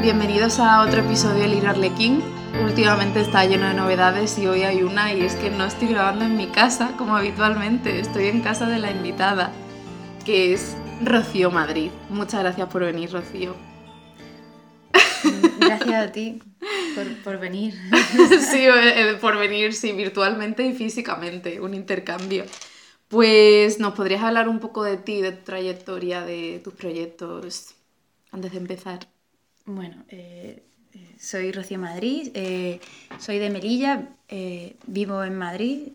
Bienvenidos a otro episodio de Lira Arlequín. Últimamente está lleno de novedades y hoy hay una y es que no estoy grabando en mi casa como habitualmente, estoy en casa de la invitada, que es Rocío Madrid. Muchas gracias por venir, Rocío. Gracias a ti por, por venir. sí, eh, por venir, sí, virtualmente y físicamente, un intercambio. Pues nos podrías hablar un poco de ti, de tu trayectoria, de tus proyectos, antes de empezar. Bueno, eh, eh, soy Rocío Madrid, eh, soy de Melilla, vivo en Madrid.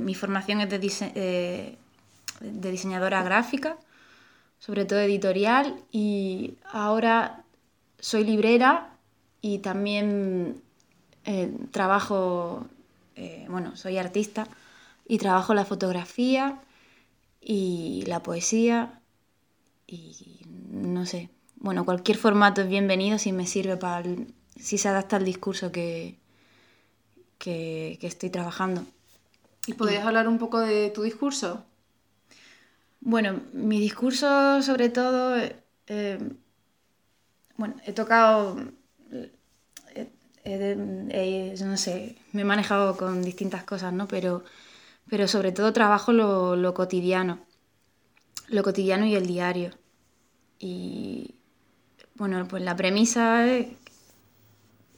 mi formación es de, de diseñadora gráfica, sobre todo editorial, y ahora soy librera y también trabajo, bueno, soy artista y trabajo la fotografía y la poesía y no sé, bueno, cualquier formato es bienvenido si me sirve para, el- si se adapta al discurso que, que, que estoy trabajando. ¿Y podrías hablar un poco de tu discurso? Bueno, mi discurso sobre todo, eh, bueno, he tocado, eh, eh, eh, yo no sé, me he manejado con distintas cosas, ¿no? Pero, pero sobre todo trabajo lo, lo cotidiano, lo cotidiano y el diario. Y bueno, pues la premisa es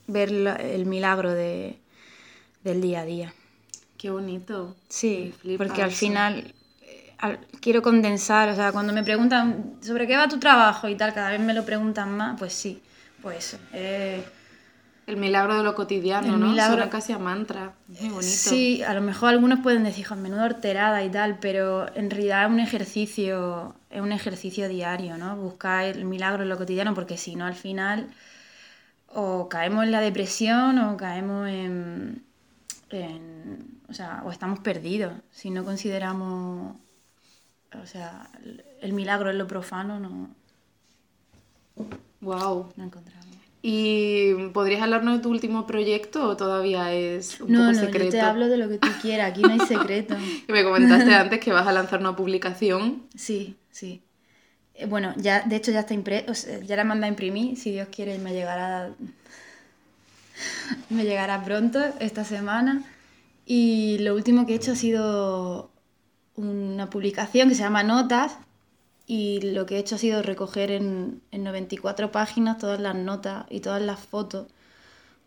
ver la- el milagro de, del día a día. Qué bonito. Sí, porque al final eh, al- quiero condensar, o sea, cuando me preguntan sobre qué va tu trabajo y tal, cada vez me lo preguntan más, pues sí, pues eso. eh, El milagro de lo cotidiano, El ¿no? milagro- Suena casi a mantra. Es muy bonito. sí, a lo mejor algunos pueden decir, "Jo, menudo horterada y tal, pero en realidad es un ejercicio, es un ejercicio diario, ¿no? Buscar el milagro en lo cotidiano, porque si no, al final o caemos en la depresión o caemos en, en- o sea, o estamos perdidos. Si no consideramos, o sea, el- milagro en lo profano, no, Wow. no encontramos. ¿Y podrías hablarnos de tu último proyecto o todavía es un No, poco no, secreto? yo te hablo de lo que tú quieras, aquí no hay secreto. Que me comentaste antes que vas a lanzar una publicación. Sí, sí. Eh, Bueno, ya, de hecho ya está impre- o sea, ya la manda a imprimir, si Dios quiere me llegará me llegará pronto esta semana. Y lo último que he hecho ha sido una publicación que se llama Notas y lo que he hecho ha sido recoger en, en 94 páginas todas las notas y todas las fotos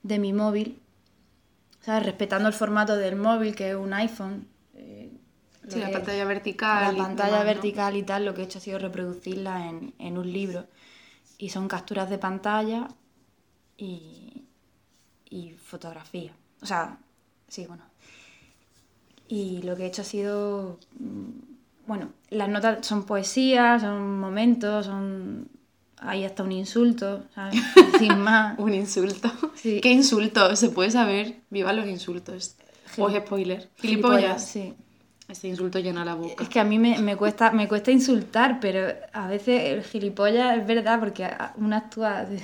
de mi móvil, ¿sabes? Respetando el formato del móvil, que es un iPhone. Sí, la pantalla vertical. la y pantalla demás, ¿no? vertical y tal, lo que he hecho ha sido reproducirla en, en un libro. Y son capturas de pantalla y, y fotografía. O sea, sí, bueno. Y lo que he hecho ha sido, mm, bueno, las notas son poesía, son momentos, son... Hay hasta un insulto, ¿sabes? Sin más. Un insulto. Sí. ¿Qué insulto? ¿Se puede saber? Viva los insultos. O es spoiler. Gilipollas. Sí. Ese insulto llena la boca. Es que a mí me, me cuesta, me cuesta insultar, pero a veces el gilipollas es verdad, porque a- uno actúa. de-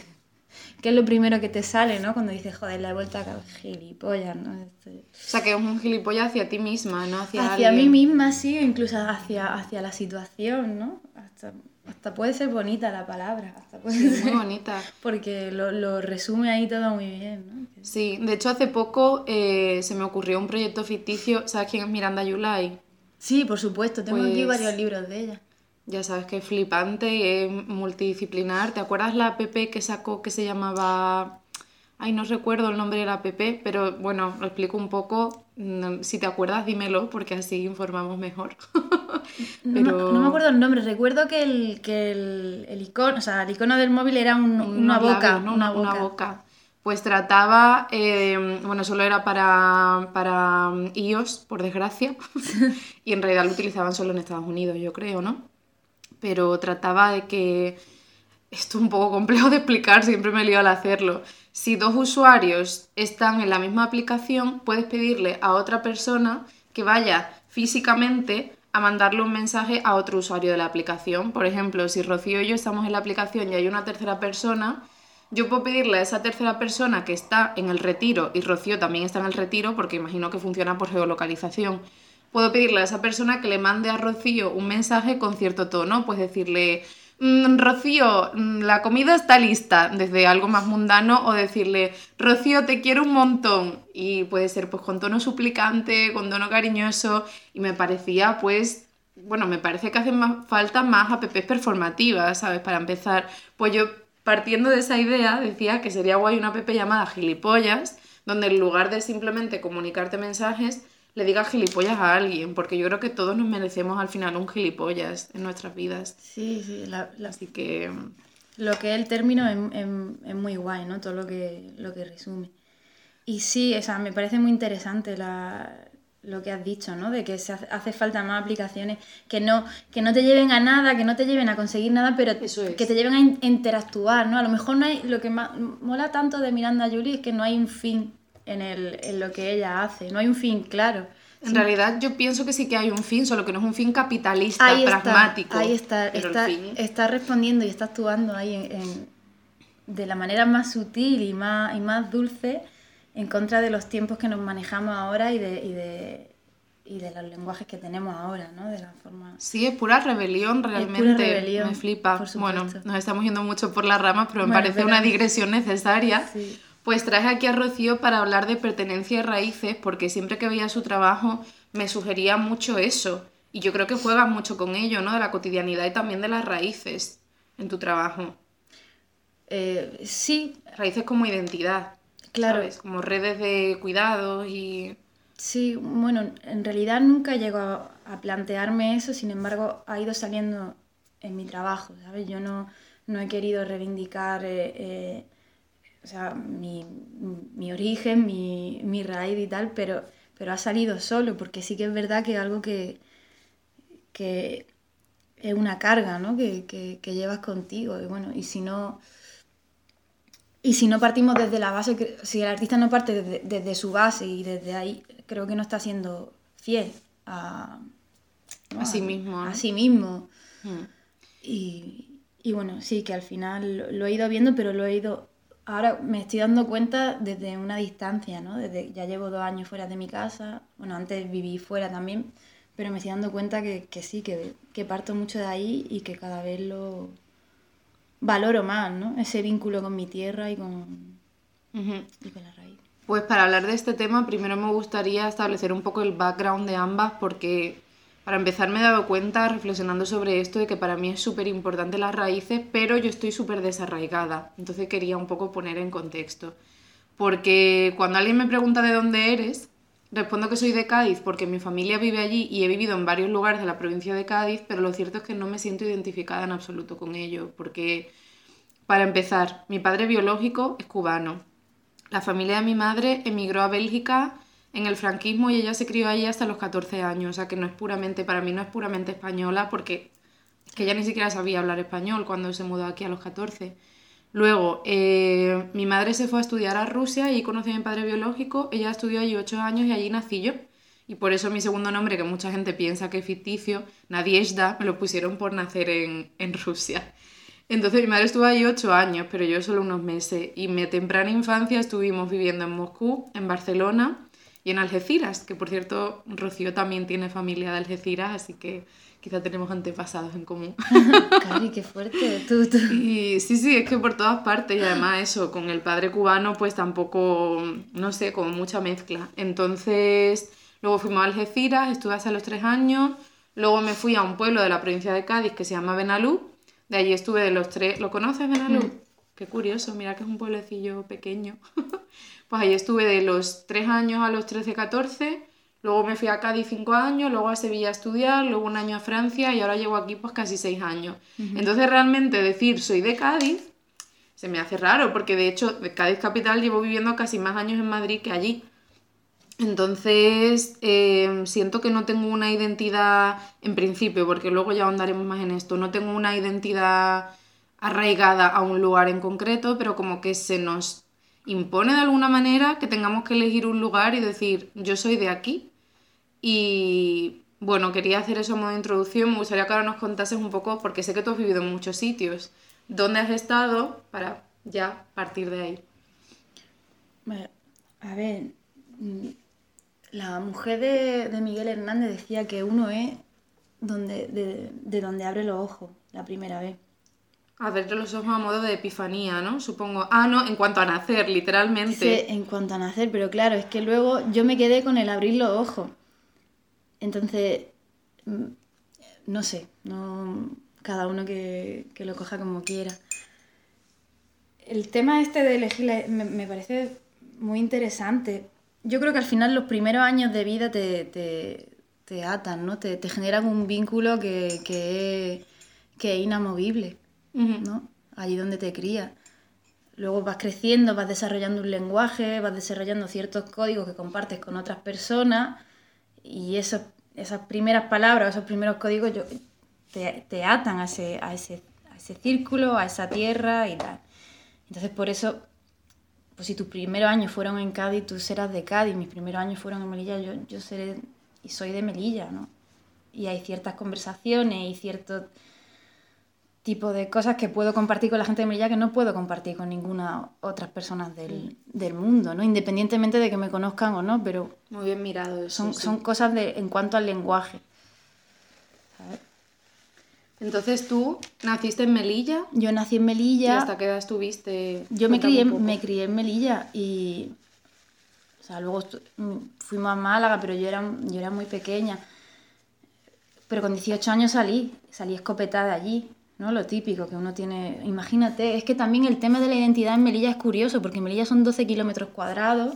que es lo primero que te sale, ¿no? Cuando dices, joder, la he vuelto a caer, gilipollas, ¿no? Este- O sea, que es un gilipollas hacia ti misma, no hacia Hacia mí misma, sí, incluso hacia, hacia la situación, ¿no? Hasta, hasta puede ser bonita la palabra, hasta puede Sí, ser- muy bonita. porque lo, lo resume ahí todo muy bien, ¿no? Sí, de hecho hace poco eh, se me ocurrió un proyecto ficticio. ¿Sabes quién es Miranda Yulai? Sí, por supuesto, tengo aquí Pues- varios libros de ella. Ya sabes que es flipante y es multidisciplinar. ¿Te acuerdas la app que sacó que se llamaba... Ay, no recuerdo el nombre de la app, pero bueno, lo explico un poco. Mm, Si te acuerdas, dímelo, porque así informamos mejor. No, Pero- no me acuerdo el nombre, recuerdo que el, que el, el icono, o sea, el icono del móvil era un- una boca, labios, ¿no? una Una boca. boca. Pues trataba, eh, bueno, solo era para, para mm, iOS, por desgracia, y en realidad lo utilizaban solo en Estados Unidos, yo creo, ¿no? Pero trataba de que, esto es un poco complejo de explicar, siempre me lío al hacerlo. Si dos usuarios están en la misma aplicación, puedes pedirle a otra persona que vaya físicamente a mandarle un mensaje a otro usuario de la aplicación. Por ejemplo, si Rocío y yo estamos en la aplicación y hay una tercera persona, yo puedo pedirle a esa tercera persona que está en el retiro, y Rocío también está en el retiro, porque imagino que funciona por geolocalización, puedo pedirle a esa persona que le mande a Rocío un mensaje con cierto tono, pues decirle, mm, Rocío, mm, la comida está lista, desde algo más mundano, o decirle, Rocío, te quiero un montón. Y puede ser pues con tono suplicante, con tono cariñoso, y me parecía pues, bueno, me parece que hacen falta más apps performativas, ¿sabes? Para empezar, pues yo partiendo de esa idea decía que sería guay una app llamada Gilipollas, donde en lugar de simplemente comunicarte mensajes, le digas gilipollas a alguien, porque yo creo que todos nos merecemos al final un gilipollas en nuestras vidas. Sí, sí, la, Así que... Lo que es el término es, es, muy guay, ¿no? Todo lo que, lo que resume. Y sí, o sea, me parece muy interesante la, lo que has dicho, ¿no? De que se hace, falta más aplicaciones que no, que no te lleven a nada, que no te lleven a conseguir nada, pero que te lleven a interactuar, ¿no? A lo mejor no hay, lo que más, mola tanto de Miranda Julie es que no hay un fin en, el, en lo que ella hace, no hay un fin claro. En realidad yo pienso que sí que hay un fin, solo que no es un fin capitalista, pragmático. ahí está, está, está, respondiendo y está actuando ahí en, de la manera más sutil y más, y más dulce en contra de los tiempos que nos manejamos ahora y de, y de, y de los lenguajes que tenemos ahora, ¿no? De la forma... Sí, es pura rebelión realmente. me flipa. Bueno, nos estamos yendo mucho por las ramas, pero me parece una digresión necesaria. Sí. Pues traje aquí a Rocío para hablar de pertenencia y raíces, porque siempre que veía su trabajo me sugería mucho eso. Y yo creo que juegas mucho con ello, ¿no? De la cotidianidad y también de las raíces en tu trabajo. Eh, sí. Raíces como identidad. Claro. Como redes de cuidados y... Sí, bueno, en realidad nunca llego a, plantearme eso, sin embargo, ha ido saliendo en mi trabajo, ¿sabes? Yo no, no he querido reivindicar eh, eh, o sea, mi, mi origen, mi, mi, raíz y tal, pero, pero ha salido solo, porque sí que es verdad que es algo que, que es una carga, ¿no? Que, que, que, llevas contigo. Y bueno, y si no. Y si no partimos desde la base, si el artista no parte desde, desde su base y desde ahí, creo que no está siendo fiel a, a sí mismo. A, sí mismo. Hmm. Y, y, bueno, sí, que al final lo he ido viendo, pero lo he ido ahora me estoy dando cuenta desde una distancia, ¿no? Desde, ya llevo dos años fuera de mi casa, bueno, antes viví fuera también, pero me estoy dando cuenta que, sí, que, que, parto mucho de ahí y que cada vez lo valoro más, ¿no? Ese vínculo con mi tierra y con, y con la raíz. Pues para hablar de este tema, primero me gustaría establecer un poco el background de ambas, porque para empezar me he dado cuenta, reflexionando sobre esto, de que para mí es súper importante las raíces, pero yo estoy súper desarraigada. Entonces quería un poco poner en contexto. Porque cuando alguien me pregunta de dónde eres, respondo que soy de Cádiz porque mi familia vive allí y he vivido en varios lugares de la provincia de Cádiz, pero lo cierto es que no me siento identificada en absoluto con ello. Porque, para empezar, mi padre biológico es cubano. La familia de mi madre emigró a Bélgica en el franquismo y ella se crió allí hasta los 14 años, o sea que no es puramente, para mí no es puramente española porque que ella ni siquiera sabía hablar español cuando se mudó aquí a los 14. Luego, eh, mi madre se fue a estudiar a Rusia y conocí a mi padre biológico, ella estudió allí 8 años y allí nací yo. Y por eso mi segundo nombre, que mucha gente piensa que es ficticio, Nadiezhda, me lo pusieron por nacer en, en Rusia. Entonces mi madre estuvo allí 8 años, pero yo solo unos meses. Y mi temprana infancia estuvimos viviendo en Moscú, en Barcelona y en Algeciras, que por cierto Rocío también tiene familia de Algeciras, así que quizá tenemos antepasados en común. Cari, qué fuerte. Tú, tú. Y sí, sí, es que por todas partes y además eso, con el padre cubano pues tampoco, no sé, como mucha mezcla. Entonces, luego fuimos a Algeciras, estuve hasta los tres años, luego me fui a un pueblo de la provincia de Cádiz que se llama Benalú, de allí estuve de los tres, ¿lo conoces Benalú? Mm. Qué curioso, mira que es un pueblecillo pequeño. Pues ahí estuve de los 3 años a los 13, 14, luego me fui a Cádiz 5 años, luego a Sevilla a estudiar, luego un año a Francia y ahora llevo aquí pues casi 6 años. Entonces realmente decir soy de Cádiz se me hace raro porque de hecho de Cádiz capital llevo viviendo casi más años en Madrid que allí. Entonces, eh, siento que no tengo una identidad, en principio, porque luego ya ahondaremos más en esto, no tengo una identidad arraigada a un lugar en concreto, pero como que se nos impone de alguna manera que tengamos que elegir un lugar y decir, yo soy de aquí. Y bueno, quería hacer eso de introducción. Me gustaría que ahora nos contases un poco, porque sé que tú has vivido en muchos sitios, dónde has estado para ya partir de ahí. a ver, mm, la mujer de, Miguel Hernández decía que uno es donde, de, de donde abre los ojos la primera vez. Abrirte los ojos a modo de epifanía, ¿no? Supongo. Ah, no, en cuanto a nacer, literalmente. Sí, en cuanto a nacer, pero claro, es que luego yo me quedé con el abrir los ojos. Entonces, mm, no sé, no, cada uno que, que lo coja como quiera. El tema este de elegir me, me parece muy interesante. Yo creo que al final los primeros años de vida te, te, te atan, ¿no? Te, te generan un vínculo que, que, que es inamovible, ¿no? Allí donde te crías. Luego vas creciendo, vas desarrollando un lenguaje, vas desarrollando ciertos códigos que compartes con otras personas y esos, esas primeras palabras, esos primeros códigos te, te atan a ese, a, ese, a ese círculo, a esa tierra y tal. Entonces por eso, pues si tus primeros años fueron en Cádiz, tú serás de Cádiz, mis primeros años fueron en Melilla, yo, yo seré y soy de Melilla, ¿no? Y hay ciertas conversaciones y cierto tipo de cosas que puedo compartir con la gente de Melilla que no puedo compartir con ninguna otras personas del, del mundo, ¿no? Independientemente de que me conozcan o no, pero Muy bien mirado eso. son, sí. son cosas de, en cuanto al lenguaje. ¿sabes? Entonces tú naciste en Melilla Yo nací en y Melilla. hasta qué edad estuviste. Yo me crié, me crié en Melilla y. O sea, luego mm, fuimos a Málaga, pero yo era, yo era muy pequeña. Pero con 18 años salí, salí escopetada allí, ¿no? Lo típico que uno tiene. Imagínate, es que también el tema de la identidad en Melilla es curioso, porque en Melilla son 12 kilómetros cuadrados,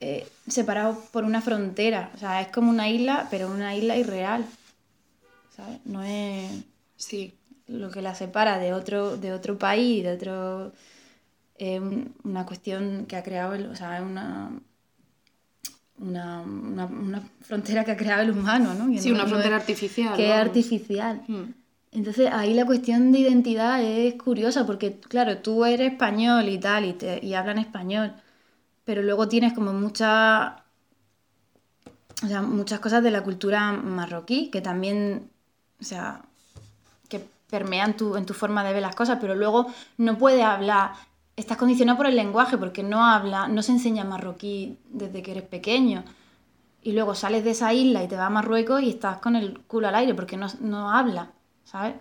eh, separados por una frontera. O sea, es como una isla, pero una isla irreal. ¿Sabes? No es Sí. lo que la separa de otro, de otro país, de otro... Una cuestión que ha creado, el, o sea, es una, una, una, una frontera que ha creado el humano, ¿no? Sí, una frontera artificial. Que es artificial. Mm. Entonces ahí la cuestión de identidad es curiosa porque, claro, tú eres español y tal, y, te, y hablan español, pero luego tienes como muchas o sea, muchas cosas de la cultura marroquí que también, o sea, que permean tu, en tu forma de ver las cosas, pero luego no puedes hablar, estás condicionado por el lenguaje porque no habla, no se enseña marroquí desde que eres pequeño. Y luego sales de esa isla y te vas a Marruecos y estás con el culo al aire porque no, no habla, ¿sabes?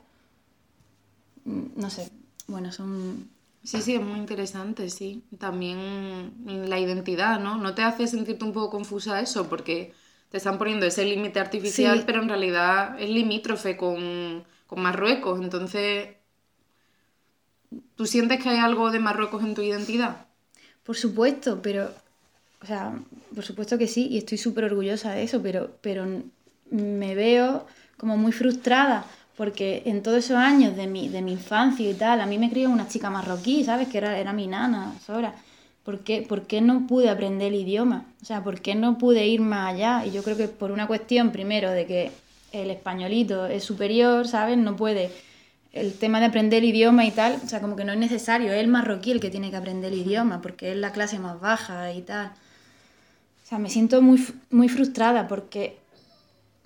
Mm, No sé, bueno, son... Sí, sí, es muy interesante, sí. También la identidad, ¿no? ¿No te hace sentirte un poco confusa eso? Porque te están poniendo ese límite artificial, Sí. pero en realidad es limítrofe con, con Marruecos. Entonces, ¿tú sientes que hay algo de Marruecos en tu identidad? Por supuesto, pero, o sea, por supuesto que sí, y estoy súper orgullosa de eso, pero, pero me veo como muy frustrada, porque en todos esos años de mi, de mi infancia y tal, a mí me crió una chica marroquí, ¿sabes? Que era, era mi nana, Sora. ¿Por qué, ¿Por qué no pude aprender el idioma? O sea, ¿por qué no pude ir más allá? Y yo creo que por una cuestión, primero, de que el españolito es superior, ¿sabes? No puede el tema de aprender el idioma y tal, o sea, como que no es necesario, es el marroquí el que tiene que aprender el idioma, porque es la clase más baja y tal. O sea, me siento muy, muy frustrada porque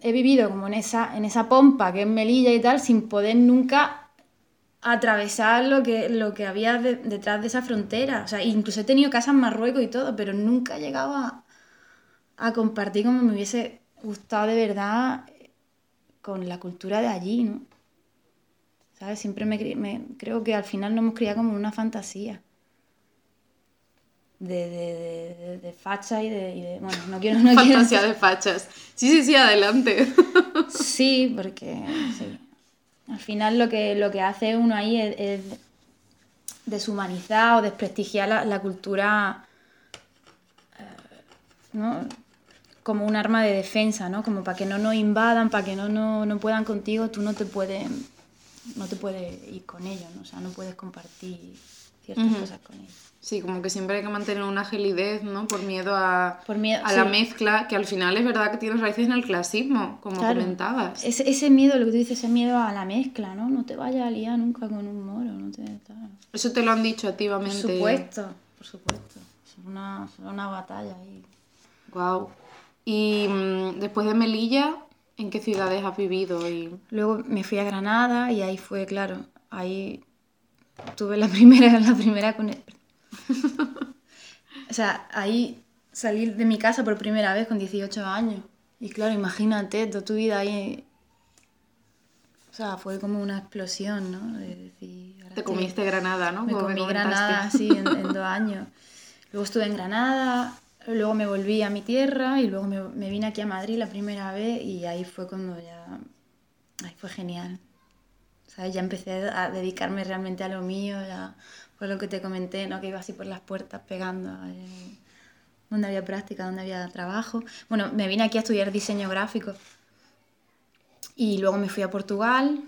he vivido como en esa, en esa pompa que es Melilla y tal, sin poder nunca atravesar lo que, lo que había de- detrás de esa frontera. O sea, incluso he tenido casas en Marruecos y todo, pero nunca he llegado a, compartir como me hubiese gustado de verdad con la cultura de allí, ¿no? ¿Sabes? Siempre me, me- creo que al final nos hemos criado como una fantasía. De, de, de, de- de facha y de, y de- Bueno, no quiero... No quiero Fantasía de fachas. Sí, sí, sí, adelante. Sí, porque sí. al final lo que, lo que hace uno ahí es, es deshumanizar o desprestigiar la, la cultura eh, ¿no? como un arma de defensa, ¿no? Como para que no nos invadan, para que no, no, no puedan contigo, tú no te puedes no te puedes ir con ellos, ¿no? O sea, no puedes compartir ciertas cosas con ellos. Sí, como que siempre hay que mantener una agilidez, ¿no? Por miedo a, Por miedo, a la mezcla, que al final es verdad que tiene raíces en el clasismo, como Claro. comentabas. Ese, ese miedo, lo que tú dices, ese miedo a la mezcla, ¿no? No te vayas a liar nunca con un moro, no te... tal. Eso te lo han dicho Por activamente. supuesto, por supuesto. Es una, es una batalla ahí. Wow. Y mm, después de Melilla, ¿en qué ciudades has vivido? Y... Luego me fui a Granada y ahí fue, claro, ahí tuve la primera, la primera O sea, ahí salí de mi casa por primera vez con 18 años. Y claro, imagínate toda tu vida ahí. O sea, fue como una explosión, ¿no? De decir, Te comiste Granada, ¿no? Me Como comí comentaste. Granada, sí, en, en dos años. Luego estuve en Granada, luego me volví a mi tierra y luego me, me vine aquí a Madrid la primera vez y ahí fue cuando ya... Ahí fue genial. ¿Sabes? Ya empecé a dedicarme realmente a lo mío, ya fue lo que te comenté, ¿no? Que iba así por las puertas pegando. eh, donde había práctica, donde había trabajo. Bueno, me vine aquí a estudiar diseño gráfico y luego me fui a Portugal,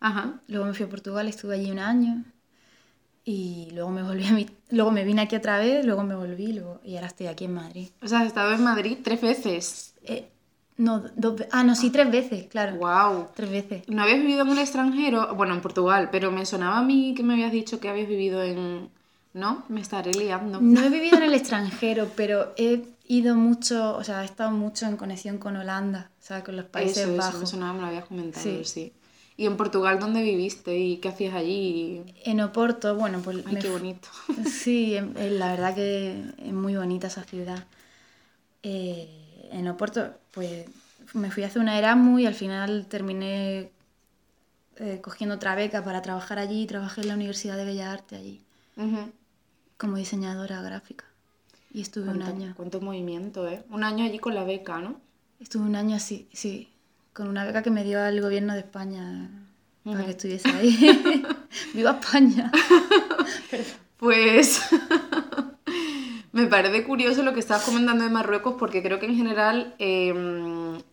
Ajá. Luego me fui a Portugal, estuve allí un año y luego me volví a mi... luego me vine aquí otra vez, luego me volví luego... y ahora estoy aquí en Madrid. O sea, has estado en Madrid tres veces. Eh, no, dos ah, no, sí, tres veces, claro. ¡Wow! Tres veces. ¿No habías vivido en el extranjero? Bueno, en Portugal, pero me sonaba a mí que me habías dicho que habías vivido en... ¿No? Me estaré liando. No he vivido en el extranjero, pero he ido mucho, o sea, he estado mucho en conexión con Holanda, o sea, con los Países eso, eso, me Bajos. sonaba, me lo habías comentado, Sí. sí. ¿Y en Portugal dónde viviste y qué hacías allí? En Oporto, bueno, pues Ay, me qué bonito. Sí, la verdad que es muy bonita esa ciudad. Eh, en Oporto, pues me fui a hacer una Erasmus y al final terminé eh, cogiendo otra beca para trabajar allí. Trabajé en la Universidad de Bellas Artes allí como diseñadora gráfica. Y estuve un ¿Cuánto, año. cuánto movimiento, ¿eh? Un año allí con la beca, ¿no? Estuve un año así, sí, con una beca que me dio el gobierno de España para que estuviese ahí. ¡Viva España! Pues me parece curioso lo que estabas comentando de Marruecos porque creo que en general eh,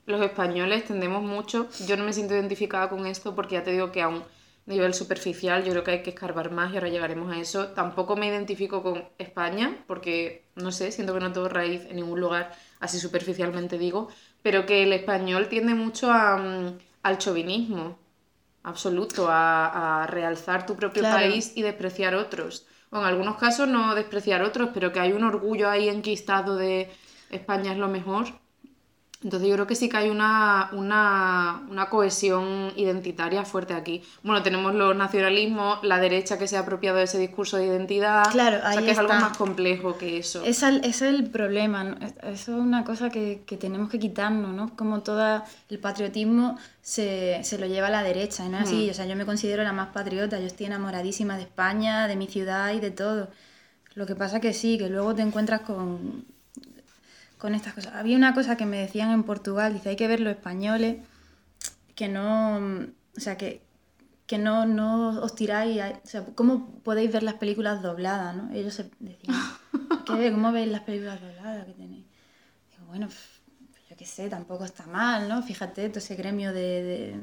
los españoles tendemos mucho, yo no me siento identificada con esto porque ya te digo que a un nivel superficial yo creo que hay que escarbar más y ahora llegaremos a eso. Tampoco me identifico con España porque, no sé, siento que no tengo raíz en ningún lugar, así superficialmente digo, pero que el español tiende mucho a, mm, al chauvinismo absoluto, a, a realzar tu propio Claro. país y despreciar otros. En algunos casos no despreciar otros, pero que hay un orgullo ahí enquistado de España es lo mejor. Entonces yo creo que sí que hay una, una, una cohesión identitaria fuerte aquí. Bueno, tenemos los nacionalismos, la derecha que se ha apropiado de ese discurso de identidad. Claro, o sea, ahí que es algo más complejo que eso. Esa- Ese es el problema, ¿no? Es- Eso es una cosa que, que tenemos que quitarnos, ¿no? Como todo el patriotismo se, se lo lleva a la derecha, no es así. O sea, yo me considero la más patriota, yo estoy enamoradísima de España, de mi ciudad y de todo. Lo que pasa que sí, que luego te encuentras con, con estas cosas. Había una cosa que me decían en Portugal, dice, hay que ver los españoles que no, o sea, que, que no, no os tiráis, a- o sea, ¿cómo podéis ver las películas dobladas, no? Ellos se decían, ¿qué, ¿cómo veis las películas dobladas que tenéis? Digo, bueno, yo qué sé, tampoco está mal, ¿no? Fíjate, todo ese gremio de, de,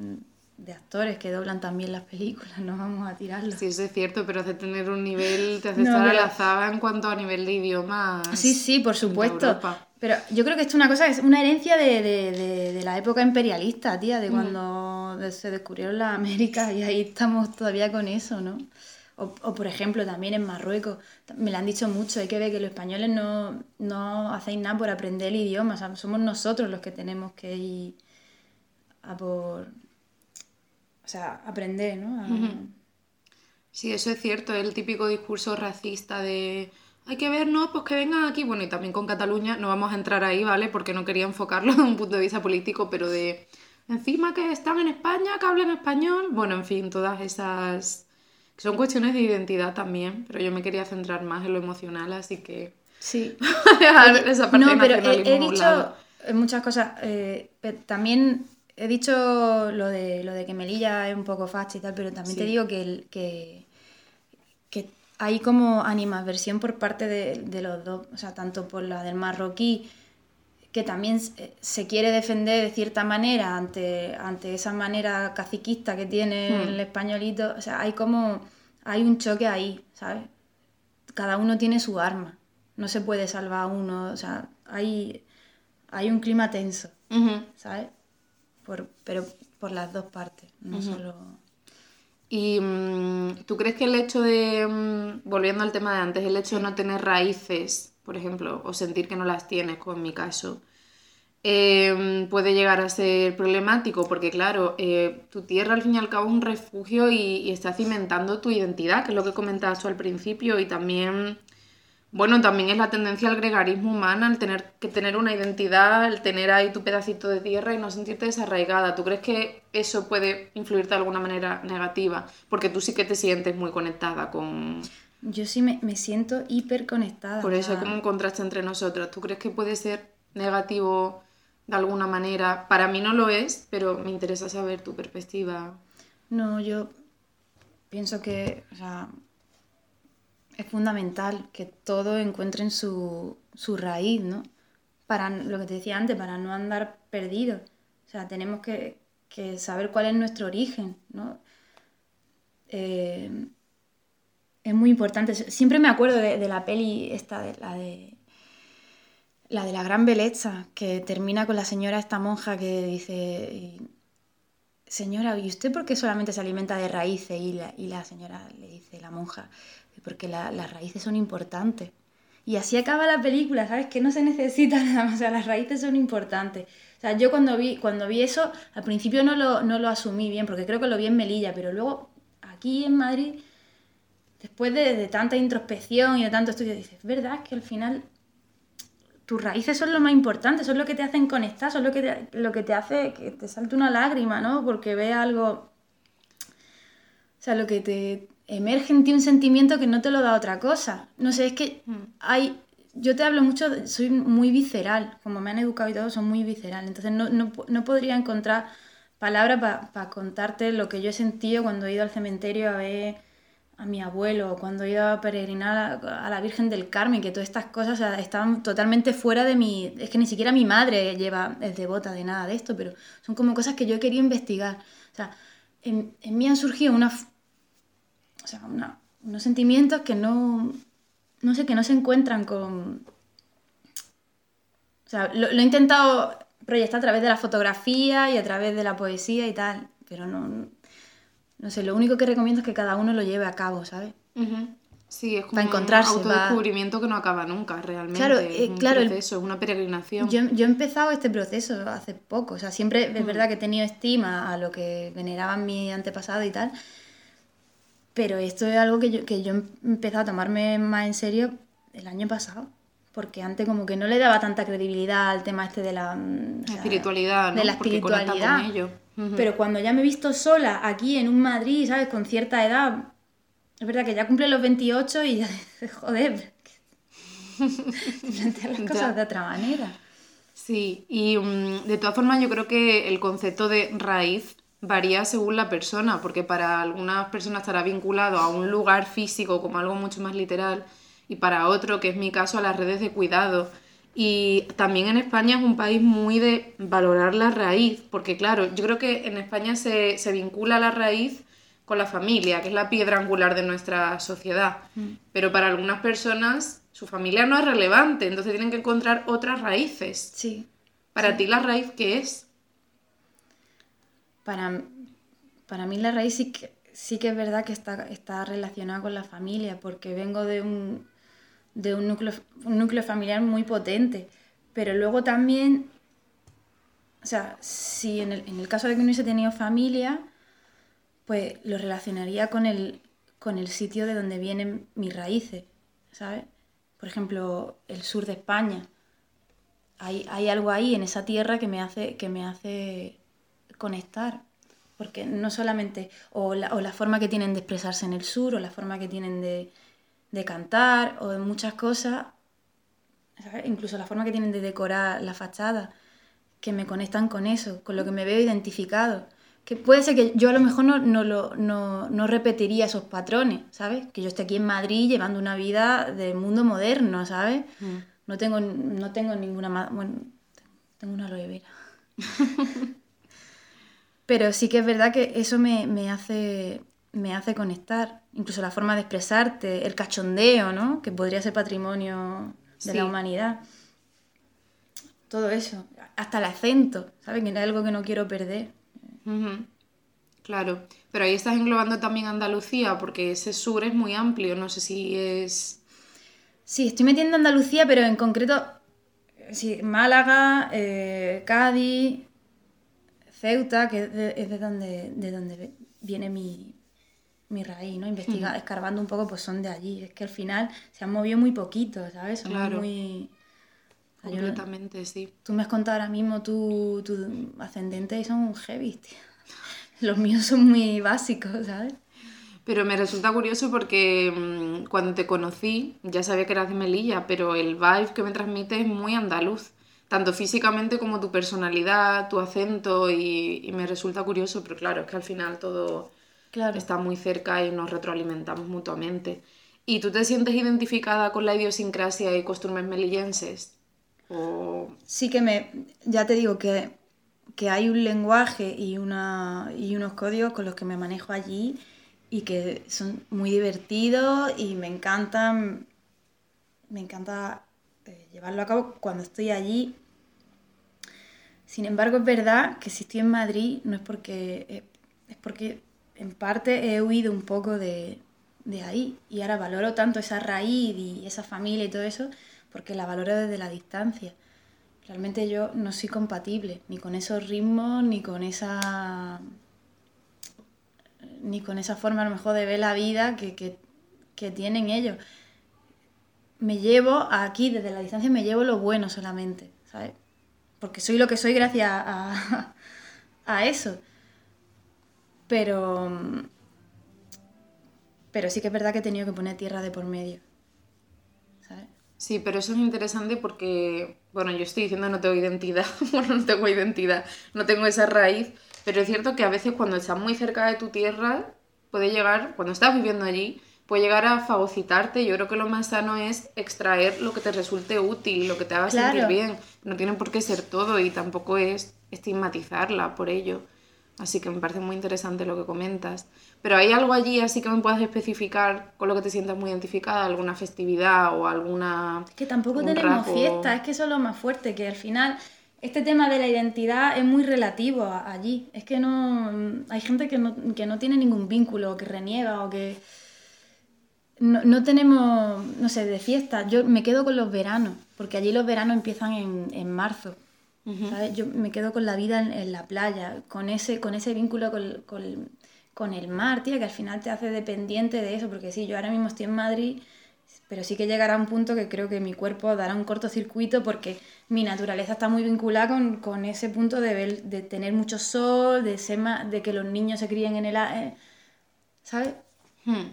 de actores que doblan también las películas, no vamos a tirarlo. Sí, eso es cierto, pero hace tener un nivel, te hace No, estar a pero- la en cuanto a nivel de idiomas. Sí, sí, por supuesto. Pero yo creo que esto es una cosa, es una herencia de, de- de- de la época imperialista, tía, de cuando de- se descubrieron las Américas y ahí estamos todavía con eso, ¿no? O, o, por ejemplo, también en Marruecos, me lo han dicho mucho, hay que ver que los españoles no, no hacéis nada por aprender el idioma, o sea, somos nosotros los que tenemos que ir a por... O sea, aprender, ¿no? A- Sí, eso es cierto, el típico discurso racista de hay que ver, no, pues que vengan aquí, bueno, y también con Cataluña, no vamos a entrar ahí, ¿vale? Porque no quería enfocarlo desde un punto de vista político, pero de encima que están en España, que hablan español, bueno, en fin, todas esas que son cuestiones de identidad también, pero yo me quería centrar más en lo emocional, así que Sí. esa parte no, de pero he, dicho muchas cosas. eh, también he dicho lo de lo de que Melilla es un poco facha y tal, pero también te digo que, que hay como animadversión por parte de, de los dos, o sea, tanto por la del marroquí, que también se- se quiere defender de cierta manera ante, ante esa manera caciquista que tiene Hmm. el españolito. O sea, hay como, hay un choque ahí, ¿sabes? Cada uno tiene su arma. No se puede salvar a uno. O sea, hay, hay un clima tenso. ¿sabes? Por, pero por las dos partes, no solo... ¿Y mm, tú crees que el hecho de, mm, volviendo al tema de antes, el hecho de no tener raíces, por ejemplo, o sentir que no las tienes, como en mi caso, eh, puede llegar a ser problemático? Porque claro, eh, tu tierra al fin y al cabo es un refugio y, y está cimentando tu identidad, que es lo que comentabas tú al principio, y también, Bueno, también es la tendencia al gregarismo humano, al tener que tener una identidad, al tener ahí tu pedacito de tierra y no sentirte desarraigada. ¿Tú crees que eso puede influirte de alguna manera negativa? Porque tú sí que te sientes muy conectada con... Yo sí me, me siento hiper conectada. Por eso hay como un contraste entre nosotros. ¿Tú crees que puede ser negativo de alguna manera? Para mí no lo es, pero me interesa saber tu perspectiva. No, yo pienso que, o sea, es fundamental que todos encuentren su, su raíz, ¿no? Para lo que te decía antes, para no andar perdidos. O sea, tenemos que, que saber cuál es nuestro origen, ¿no? Eh, es muy importante. Siempre me acuerdo de, de, la peli esta, de la de la de la gran belleza, que termina con la señora esta monja que dice, señora, ¿y usted por qué solamente se alimenta de raíces? Y la, y la señora le dice, la monja, porque las raíces son importantes. Y así acaba la película, ¿sabes? Que no se necesita nada más, o sea, las raíces son importantes. O sea, yo cuando vi, cuando vi eso, al principio no lo, no lo asumí bien, porque creo que lo vi en Melilla, pero luego aquí en Madrid, después de, de tanta introspección y de tanto estudio, dices, es verdad que al final tus raíces son lo más importante, son lo que te hacen conectar, son lo que te, lo que te hace que te salte una lágrima, ¿no? Porque ve algo... O sea, lo que te, emerge en ti un sentimiento que no te lo da otra cosa. No sé, es que mm. hay... Yo te hablo mucho, soy muy visceral, como me han educado y todo, son muy visceral. Entonces no, no, no podría encontrar palabras para contarte lo que yo he sentido cuando he ido al cementerio a ver a mi abuelo, cuando he ido a peregrinar a, la Virgen del Carmen, que todas estas cosas estaban totalmente fuera de mi... Es que ni siquiera mi madre lleva, es devota de nada de esto, pero son como cosas que yo he querido investigar. O sea, en, en mí han surgido una, o sea, unos sentimientos que no, no sé, que no se encuentran con... O sea, lo, he intentado proyectar a través de la fotografía y a través de la poesía y tal, pero no, no sé, lo único que recomiendo es que cada uno lo lleve a cabo, ¿sabes? Sí, es como un autodescubrimiento que no acaba nunca, realmente. Claro, es un claro, proceso, es una peregrinación. Yo, yo, he empezado este proceso hace poco, o sea, siempre es verdad que he tenido estima a lo que veneraban mis antepasados y tal, pero esto es algo que yo, que yo he empezado a tomarme más en serio el año pasado. Porque antes como que no le daba tanta credibilidad al tema este de la... Mm, espiritualidad, ¿no? De la espiritualidad. Pero cuando ya me he visto sola aquí en un Madrid, ¿sabes? Con cierta edad, es verdad que ya cumple los 28 y ya joder, plantear las cosas de otra manera. Sí, y mm, de todas formas yo creo que el concepto de raíz varía según la persona, porque para algunas personas estará vinculado a un lugar físico como algo mucho más literal y para otro, que es mi caso, a las redes de cuidado. Y también en España es un país muy de valorar la raíz, porque claro, yo creo que en España se, vincula la raíz con la familia, que es la piedra angular de nuestra sociedad. Mm. Pero para algunas personas su familia no es relevante, entonces tienen que encontrar otras raíces. Sí. Para ti la raíz, ¿qué es? Para, para mí la raíz sí que, sí que es verdad que está, está relacionada con la familia, porque vengo de un, de un núcleo, un núcleo familiar muy potente, pero luego también, o sea, si en el, en el caso de que no hubiese tenido familia, pues lo relacionaría con el, con el sitio de donde vienen mis raíces, ¿sabes? Por ejemplo, el sur de España. Hay, hay algo ahí en esa tierra que me hace, que me hace conectar, porque no solamente, o la, o la, forma que tienen de expresarse en el sur, o la forma que tienen de, de cantar, o de muchas cosas, incluso la forma que tienen de decorar la fachada, que me conectan con eso, con lo que me veo identificado. Que puede ser que yo a lo mejor no, no, lo, no, no repetiría esos patrones, ¿sabes? Que yo esté aquí en Madrid llevando una vida del mundo moderno, ¿sabes? Mm. No, tengo, no tengo ninguna... Bueno, tengo una aloe vera. Pero sí que es verdad que eso me, hace, me hace conectar. Incluso la forma de expresarte, el cachondeo, ¿no? Que podría ser patrimonio de la humanidad. Todo eso. Hasta el acento, ¿sabes? Que es algo que no quiero perder. Claro. Pero ahí estás englobando también Andalucía, porque ese sur es muy amplio. No sé si es. Sí, estoy metiendo Andalucía, pero en concreto. Sí, Málaga, eh, Cádiz, Ceuta, que es de, donde, de donde viene mi, mi raíz, ¿no? Investigar, escarbando un poco, pues son de allí. Es que al final se han movido muy poquito, ¿sabes? Son Claro. muy... No- Completamente, sí. Tú me has contado ahora mismo tu, tu ascendente y son heavy, tío. Los míos son muy básicos, ¿sabes? Pero me resulta curioso porque mm, cuando te conocí ya sabía que eras de Melilla, pero el vibe que me transmite es muy andaluz, tanto físicamente como tu personalidad, tu acento, y, y me resulta curioso, pero claro, es que al final todo Claro. está muy cerca y nos retroalimentamos mutuamente. ¿Y tú te sientes identificada con la idiosincrasia y costumbres melillenses? O... Sí que me... Ya te digo que, que hay un lenguaje y, una, y unos códigos con los que me manejo allí y que son muy divertidos y me encantan... Me encanta eh, llevarlo a cabo cuando estoy allí. Sin embargo, es verdad que si estoy en Madrid no es porque... eh, es porque en parte he huido un poco de, de ahí y ahora valoro tanto esa raíz y esa familia y todo eso porque la valoro desde la distancia. Realmente yo no soy compatible ni con esos ritmos ni con esa ni con esa forma a lo mejor de ver la vida que, que, que tienen ellos. Me llevo aquí desde la distancia me llevo lo bueno solamente, ¿sabes? Porque soy lo que soy gracias a, a eso. Pero pero sí que es verdad que he tenido que poner tierra de por medio. ¿Sabes? Sí, pero eso es interesante porque, bueno, yo estoy diciendo no tengo identidad, bueno, no tengo identidad, no tengo esa raíz, pero es cierto que a veces cuando estás muy cerca de tu tierra, puede llegar, cuando estás viviendo allí, puede llegar a fagocitarte. Yo creo que lo más sano es extraer lo que te resulte útil, lo que te haga sentir Claro. bien. No tiene por qué ser todo y tampoco es estigmatizarla por ello. Así que me parece muy interesante lo que comentas. Pero hay algo allí así que me puedas especificar con lo que te sientas muy identificada, alguna festividad o alguna... Es que tampoco tenemos rasgo- fiesta, es que eso es lo más fuerte, que al final este tema de la identidad es muy relativo allí. Es que no hay gente que no, que no tiene ningún vínculo, que reniega o que no, no tenemos, no sé, de fiesta. Yo me quedo con los veranos, porque allí los veranos empiezan en, en marzo. ¿sabes? Yo me quedo con la vida en, en la playa, con ese, con ese vínculo con, con- con el mar, tía, que al final te hace dependiente de eso, porque sí, yo ahora mismo estoy en Madrid, pero sí que llegará un punto que creo que mi cuerpo dará un cortocircuito porque mi naturaleza está muy vinculada con, con ese punto de, ver- de tener mucho sol, de, ser más- de que los niños se críen en el... eh, ¿Sabes? Hmm.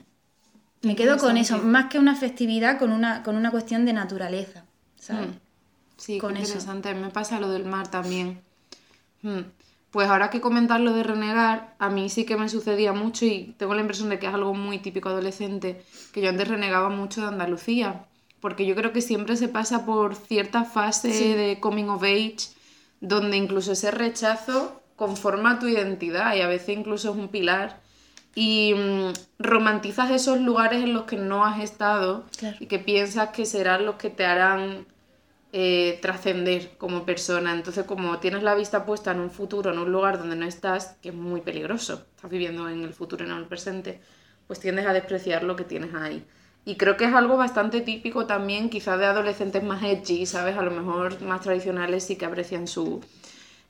Me quedo con eso, más que una festividad, con una, con una cuestión de naturaleza, ¿sabes? Mm. Sí, Con qué eso. interesante. Me pasa lo del mar también. Mm. Pues ahora que comentar lo de renegar, a mí sí que me sucedía mucho y tengo la impresión de que es algo muy típico adolescente, que yo antes renegaba mucho de Andalucía, porque yo creo que siempre se pasa por cierta fase Sí. de coming of age, donde incluso ese rechazo conforma tu identidad y a veces incluso es un pilar. Y mm, romantizas esos lugares en los que no has estado Claro. y que piensas que serán los que te harán eh, trascender como persona. Entonces, como tienes la vista puesta en un futuro, en un lugar donde no estás, que es muy peligroso, estás viviendo en el futuro y no en el presente, pues tiendes a despreciar lo que tienes ahí. Y creo que es algo bastante típico también, quizás de adolescentes más edgy, ¿sabes? A lo mejor más tradicionales sí que aprecian sus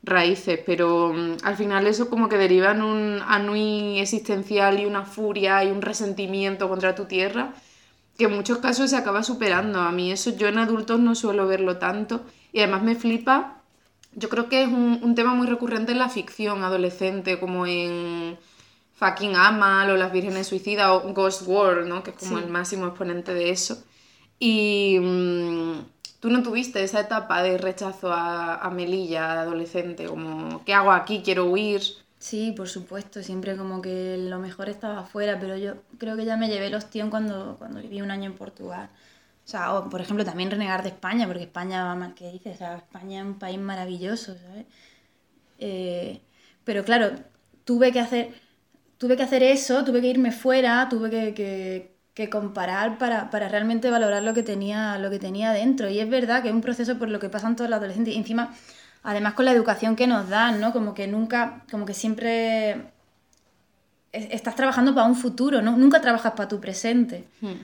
raíces, pero mm, al final eso como que deriva en un anui existencial y una furia y un resentimiento contra tu tierra que en muchos casos se acaba superando. A mí eso yo en adultos no suelo verlo tanto y además me flipa. Yo creo que es un, un tema muy recurrente en la ficción adolescente, como en Fucking Amal o Las Vírgenes Suicidas o Ghost World, ¿no? Que es como Sí. el máximo exponente de eso. Y mm, tú no tuviste esa etapa de rechazo a, a Melilla de adolescente, como ¿qué hago aquí? Quiero huir. Sí, por supuesto, siempre como que lo mejor estaba afuera, pero yo creo que ya me llevé los tíos cuando, cuando viví un año en Portugal. O sea, o, por ejemplo, también renegar de España, porque España, va mal que dices, o sea, España es un país maravilloso, ¿sabes? Eh, pero claro, tuve que hacer, tuve que hacer eso, tuve que irme fuera, tuve que, que- que comparar para, para realmente valorar lo que tenía, lo que tenía dentro. Y es verdad que es un proceso por lo que pasan todos los adolescentes. Y encima, además con la educación que nos dan, ¿no? Como que nunca, como que siempre es- estás trabajando para un futuro, ¿no? Nunca trabajas para tu presente. Hmm.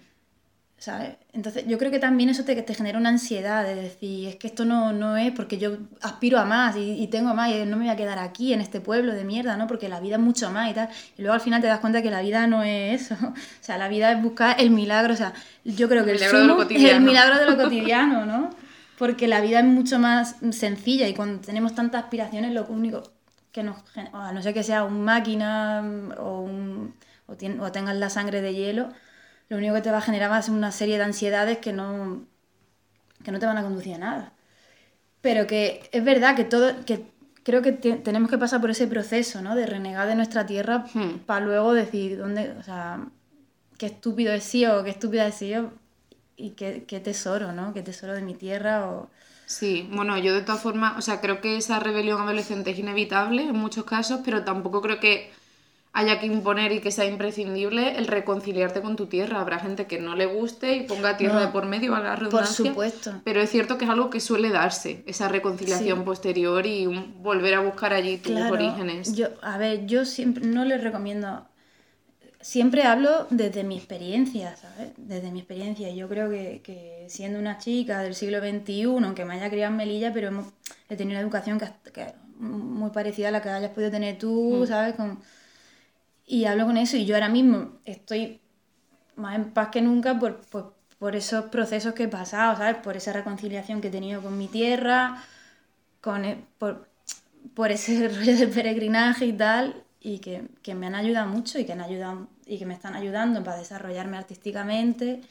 ¿Sabes? Entonces yo creo que también eso te, te genera una ansiedad de decir, es que esto no, no es porque yo aspiro a más y, y, tengo más y no me voy a quedar aquí en este pueblo de mierda, ¿no? Porque la vida es mucho más y tal. Y luego al final te das cuenta que la vida no es eso. O sea, la vida es buscar el milagro. O sea, yo creo que el, milagro de lo es el cotidiano. milagro de lo cotidiano, ¿no? Porque la vida es mucho más sencilla y cuando tenemos tantas aspiraciones lo único que nos... gen- A no ser que sea un máquina mm, o, un, o tengas la sangre de hielo, lo único que te va a generar va a ser una serie de ansiedades que no, que no te van a conducir a nada. Pero que es verdad que todo, que creo que te- tenemos que pasar por ese proceso, ¿no? De renegar de nuestra tierra Hmm. para luego decir dónde, o sea, qué estúpido he sido, qué estúpida he sido y qué, qué tesoro, ¿no? Qué tesoro de mi tierra o... Sí, bueno, yo de todas formas, o sea, creo que esa rebelión adolescente es inevitable en muchos casos, pero tampoco creo que haya que imponer y que sea imprescindible el reconciliarte con tu tierra. Habrá gente que no le guste y ponga tierra No, de por medio, valga la Por redundancia. supuesto. Pero es cierto que es algo que suele darse, esa reconciliación Sí. posterior y un- volver a buscar allí tus Claro, orígenes. Yo, a ver, yo siempre no les recomiendo. Siempre hablo desde mi experiencia, ¿sabes? Desde mi experiencia. Yo creo que, que siendo una chica del siglo XXI, aunque me haya criado en Melilla, pero hemos, he tenido una educación que, que muy parecida a la que hayas podido tener tú, ¿sabes? Con, y hablo con eso y yo ahora mismo estoy más en paz que nunca por, por, por esos procesos que he pasado, ¿sabes? Por esa reconciliación que he tenido con mi tierra, con, e- por, por ese rollo de peregrinaje y tal, y que, que me han ayudado mucho y que, han ayudado, y que me están ayudando para desarrollarme artísticamente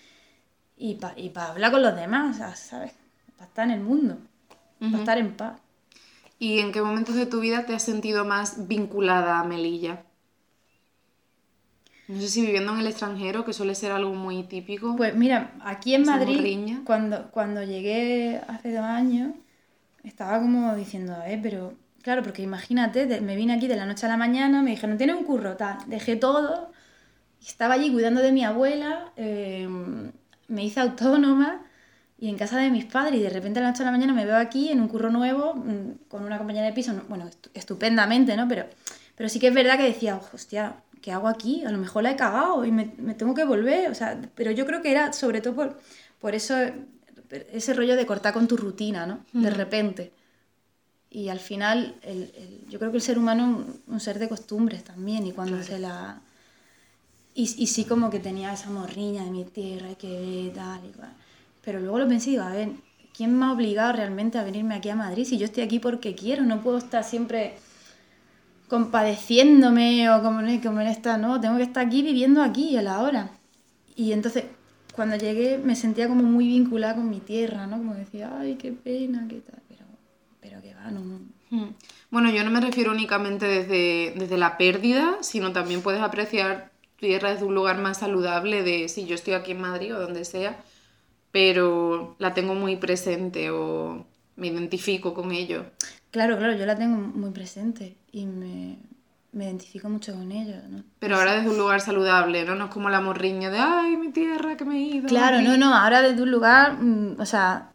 y para y pa hablar con los demás, ¿sabes? Para estar en el mundo, para estar en paz. ¿Y en qué momentos de tu vida te has sentido más vinculada a Melilla? No sé si viviendo en el extranjero, que suele ser algo muy típico. Pues mira, aquí en Madrid, cuando, cuando llegué hace dos años, estaba como diciendo, a ver, pero claro, porque imagínate, de- me vine aquí de la noche a la mañana, me dijeron, ¿tienes un curro? Tal, dejé todo, estaba allí cuidando de mi abuela, eh, me hice autónoma y en casa de mis padres, y de repente a la noche a la mañana me veo aquí en un curro nuevo, mm, con una compañera de piso, no- bueno, estu- estupendamente, ¿no? Pero, pero sí que es verdad que decía, hostia, ¿qué hago aquí? A lo mejor la he cagado y me, me tengo que volver, o sea, pero yo creo que era sobre todo por, por eso, ese rollo de cortar con tu rutina, ¿no? De repente. Y al final, el- el- yo creo que el ser humano es un, un ser de costumbres también, y cuando se la... Y, y sí como que tenía esa morriña de mi tierra y que tal y cual. Pero luego lo pensé y digo, a ver, ¿quién me ha obligado realmente a venirme aquí a Madrid si yo estoy aquí porque quiero? No puedo estar siempre compadeciéndome o como, como en esta, no, tengo que estar aquí viviendo aquí a la hora. Y entonces cuando llegué me sentía como muy vinculada con mi tierra, ¿no? Como decía, ay, qué pena, qué tal, pero, pero que va, no... Mm. Bueno, yo no me refiero únicamente desde, desde la pérdida, sino también puedes apreciar tierra desde un lugar más saludable de si yo estoy aquí en Madrid o donde sea, pero la tengo muy presente o me identifico con ello. Claro, claro, yo la tengo muy presente y me, me identifico mucho con ello, ¿no? Pero ahora desde un lugar saludable, ¿no? No es como la morriña de, ay, mi tierra que me he ido. Claro, aquí". no, no, ahora desde un lugar, mm, o sea,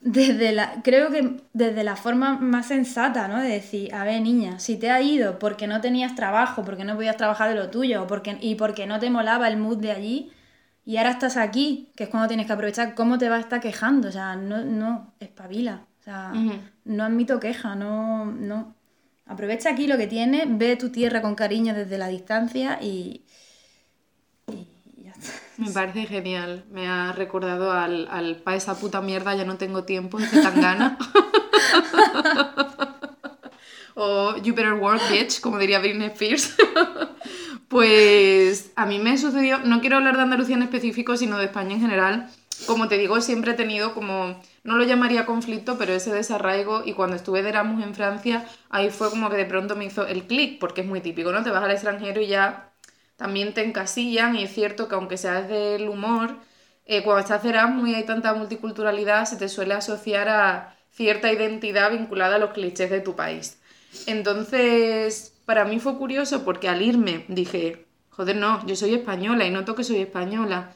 desde la, creo que desde la forma más sensata, ¿no? De decir, a ver, niña, si te has ido porque no tenías trabajo, porque no podías trabajar de lo tuyo, porque, y porque no te molaba el mood de allí, y ahora estás aquí, que es cuando tienes que aprovechar, ¿cómo te vas a estar quejando? O sea, no, no, espabila. O sea, no admito queja, no, no. Aprovecha aquí lo que tienes, ve tu tierra con cariño desde la distancia y, y ya está. Me parece genial. Me ha recordado al, al pa esa puta mierda, ya no tengo tiempo, de Zetangana. o You Better Work, bitch, como diría Britney Spears. pues a mí me sucedió, no quiero hablar de Andalucía en específico, sino de España en general. Como te digo, siempre he tenido como, no lo llamaría conflicto, pero ese desarraigo. Y cuando estuve de Erasmus en Francia, ahí fue como que de pronto me hizo el clic, porque es muy típico, ¿no? Te vas al extranjero y ya también te encasillan y es cierto que aunque sea desde el humor, eh, cuando estás Erasmus y hay tanta multiculturalidad, se te suele asociar a cierta identidad vinculada a los clichés de tu país. Entonces, para mí fue curioso porque al irme dije, joder, no, yo soy española y noto que soy española,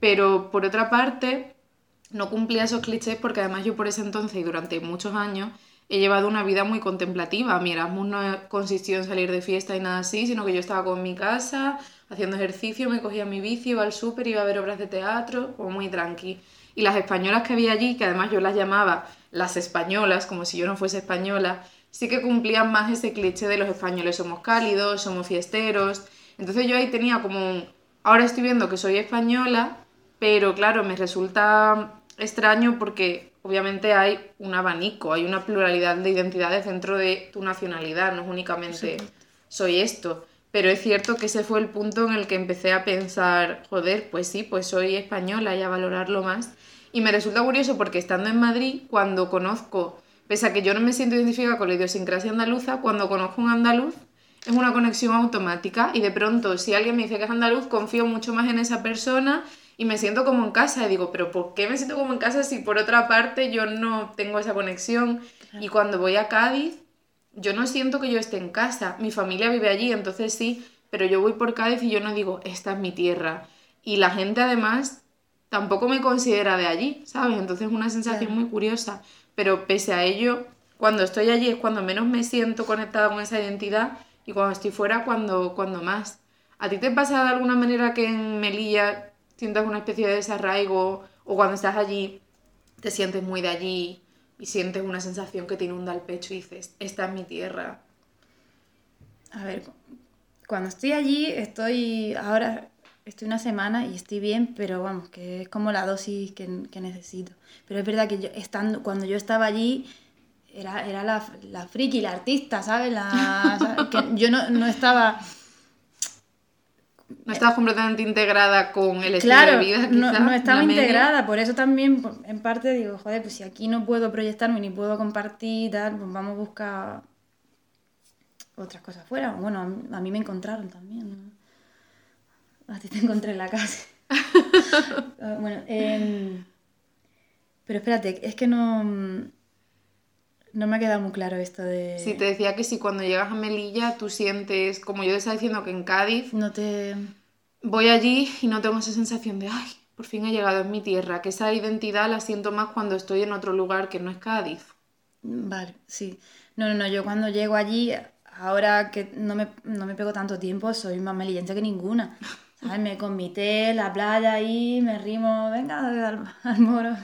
pero por otra parte no cumplía esos clichés porque además yo por ese entonces y durante muchos años he llevado una vida muy contemplativa. Mi Erasmus no consistió en salir de fiesta y nada así, sino que yo estaba con mi casa, haciendo ejercicio, me cogía mi bici, iba al súper, iba a ver obras de teatro, como muy tranqui. Y las españolas que había allí, que además yo las llamaba las españolas, como si yo no fuese española, sí que cumplían más ese cliché de los españoles somos cálidos, somos fiesteros. Entonces yo ahí tenía como. Ahora estoy viendo que soy española, pero claro, me resulta extraño porque obviamente hay un abanico, hay una pluralidad de identidades dentro de tu nacionalidad, no es únicamente soy esto. Pero es cierto que ese fue el punto en el que empecé a pensar, joder, pues sí, pues soy española y a valorarlo más. Y me resulta curioso porque estando en Madrid, cuando conozco, pese a que yo no me siento identificada con la idiosincrasia andaluza, cuando conozco un andaluz, es una conexión automática y de pronto si alguien me dice que es andaluz, confío mucho más en esa persona y me siento como en casa. Y digo, pero ¿por qué me siento como en casa si por otra parte yo no tengo esa conexión? Y cuando voy a Cádiz, yo no siento que yo esté en casa. Mi familia vive allí, entonces sí, pero yo voy por Cádiz y yo no digo, esta es mi tierra. Y la gente además tampoco me considera de allí, ¿sabes? Entonces es una sensación muy curiosa. Pero pese a ello, cuando estoy allí es cuando menos me siento conectada con esa identidad y cuando estoy fuera cuando, cuando más. ¿A ti te pasa de alguna manera que en Melilla sientas una especie de desarraigo o cuando estás allí te sientes muy de allí y sientes una sensación que te inunda el pecho y dices, esta es mi tierra? A ver, cuando estoy allí estoy ahora estoy una semana y estoy bien, pero vamos, que es como la dosis que, necesito. Pero es verdad que yo, estando, cuando yo estaba allí, era, era la, la friki, la artista, ¿sabes? La, Que yo no, no estaba... No estabas completamente integrada con el estilo de vida. no, no estaba integrada, por eso también en parte digo, joder, pues si aquí no puedo proyectarme ni puedo compartir tal, pues vamos a buscar otras cosas fuera. Bueno, a mí me encontraron también. ¿no? A ti te encontré en la casa. Ah, bueno, em, pero espérate, es que no. No me ha quedado muy claro esto de. Sí, te decía que si cuando llegas a Melilla tú sientes, como yo te estaba diciendo que en Cádiz. No te. Voy allí y no tengo esa sensación de, ay, por fin he llegado en mi tierra. Que esa identidad la siento más cuando estoy en otro lugar que no es Cádiz. Vale, sí. No, no, no, yo cuando llego allí, ahora que no me, no me pego tanto tiempo, soy más melillense que ninguna. Me comité la playa ahí, me rimo, venga, al, moro,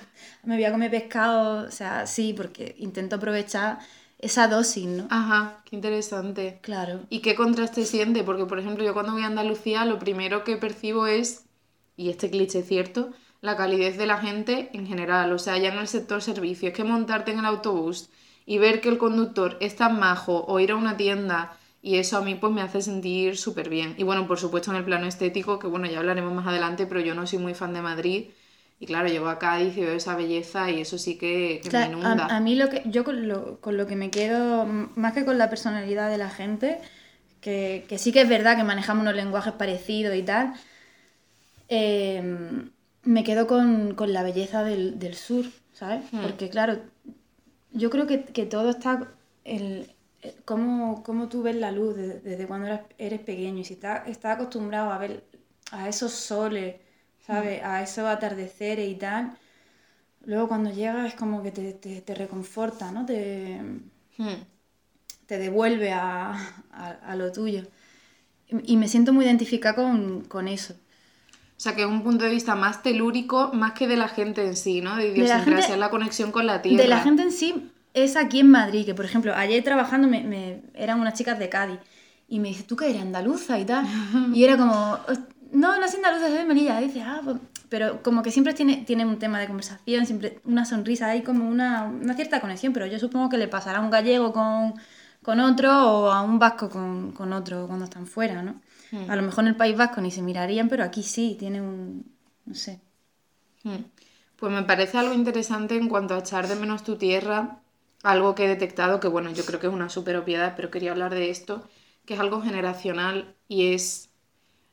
me voy a comer pescado, o sea, sí, porque intento aprovechar esa dosis, ¿no? Ajá, qué interesante. Claro. ¿Y qué contraste siente? Porque, por ejemplo, yo cuando voy a Andalucía, lo primero que percibo es, y este cliché es cierto, la calidez de la gente en general, o sea, ya en el sector servicio, es que montarte en el autobús y ver que el conductor es tan majo o ir a una tienda y eso a mí pues me hace sentir súper bien. Y bueno, por supuesto en el plano estético, que bueno, ya hablaremos más adelante, pero yo no soy muy fan de Madrid. Y claro, llego a Cádiz y veo esa belleza y eso sí que, me inunda. A, mí lo que, yo con lo, con lo que me quedo, más que con la personalidad de la gente, que, que sí que es verdad que manejamos unos lenguajes parecidos y tal, em, me quedo con, con, la belleza del, del sur, ¿sabes? Hmm. Porque claro, yo creo que, que todo está... El, cómo, cómo tú ves la luz desde, cuando eres, eres, pequeño y si estás, está acostumbrado a ver a esos soles, ¿sabes? A esos atardeceres y tal, luego cuando llegas es como que te, te, te reconforta, ¿no? Te, hmm. te devuelve a, a, lo tuyo. Y, me siento muy identificada con, con, eso. O sea, que es un punto de vista más telúrico, más que de la gente en sí, ¿no? De idiosincrasia, la, la conexión con la tierra. De la gente en sí, es aquí en Madrid, que por ejemplo, ayer trabajando me, me, eran unas chicas de Cádiz y me dice, ¿tú qué eres andaluza y tal? Y era como, no, no soy andaluza, soy de Melilla. Y dice, ah, pues", pero como que siempre tiene, tiene un tema de conversación, siempre una sonrisa, hay como una, una cierta conexión, pero yo supongo que le pasará a un gallego con, con otro o a un vasco con, con otro cuando están fuera, ¿no? Hmm. A lo mejor en el País Vasco ni se mirarían, pero aquí sí, tiene un, no sé. Hmm. Pues me parece algo interesante en cuanto a echar de menos tu tierra, algo que he detectado, que bueno, yo creo que es una super obviedad, pero quería hablar de esto, que es algo generacional y es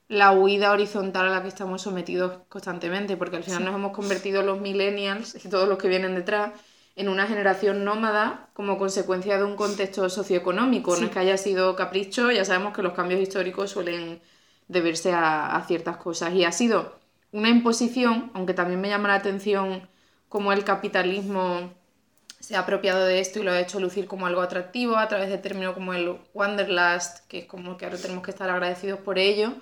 la huida horizontal a la que estamos sometidos constantemente, porque al final nos hemos convertido los millennials y todos los que vienen detrás en una generación nómada como consecuencia de un contexto socioeconómico. No es que haya sido capricho, ya sabemos que los cambios históricos suelen deberse a, a ciertas cosas. Y ha sido una imposición, aunque también me llama la atención como el capitalismo se ha apropiado de esto y lo ha hecho lucir como algo atractivo a través de términos como el Wanderlust, que es como que ahora tenemos que estar agradecidos por ello,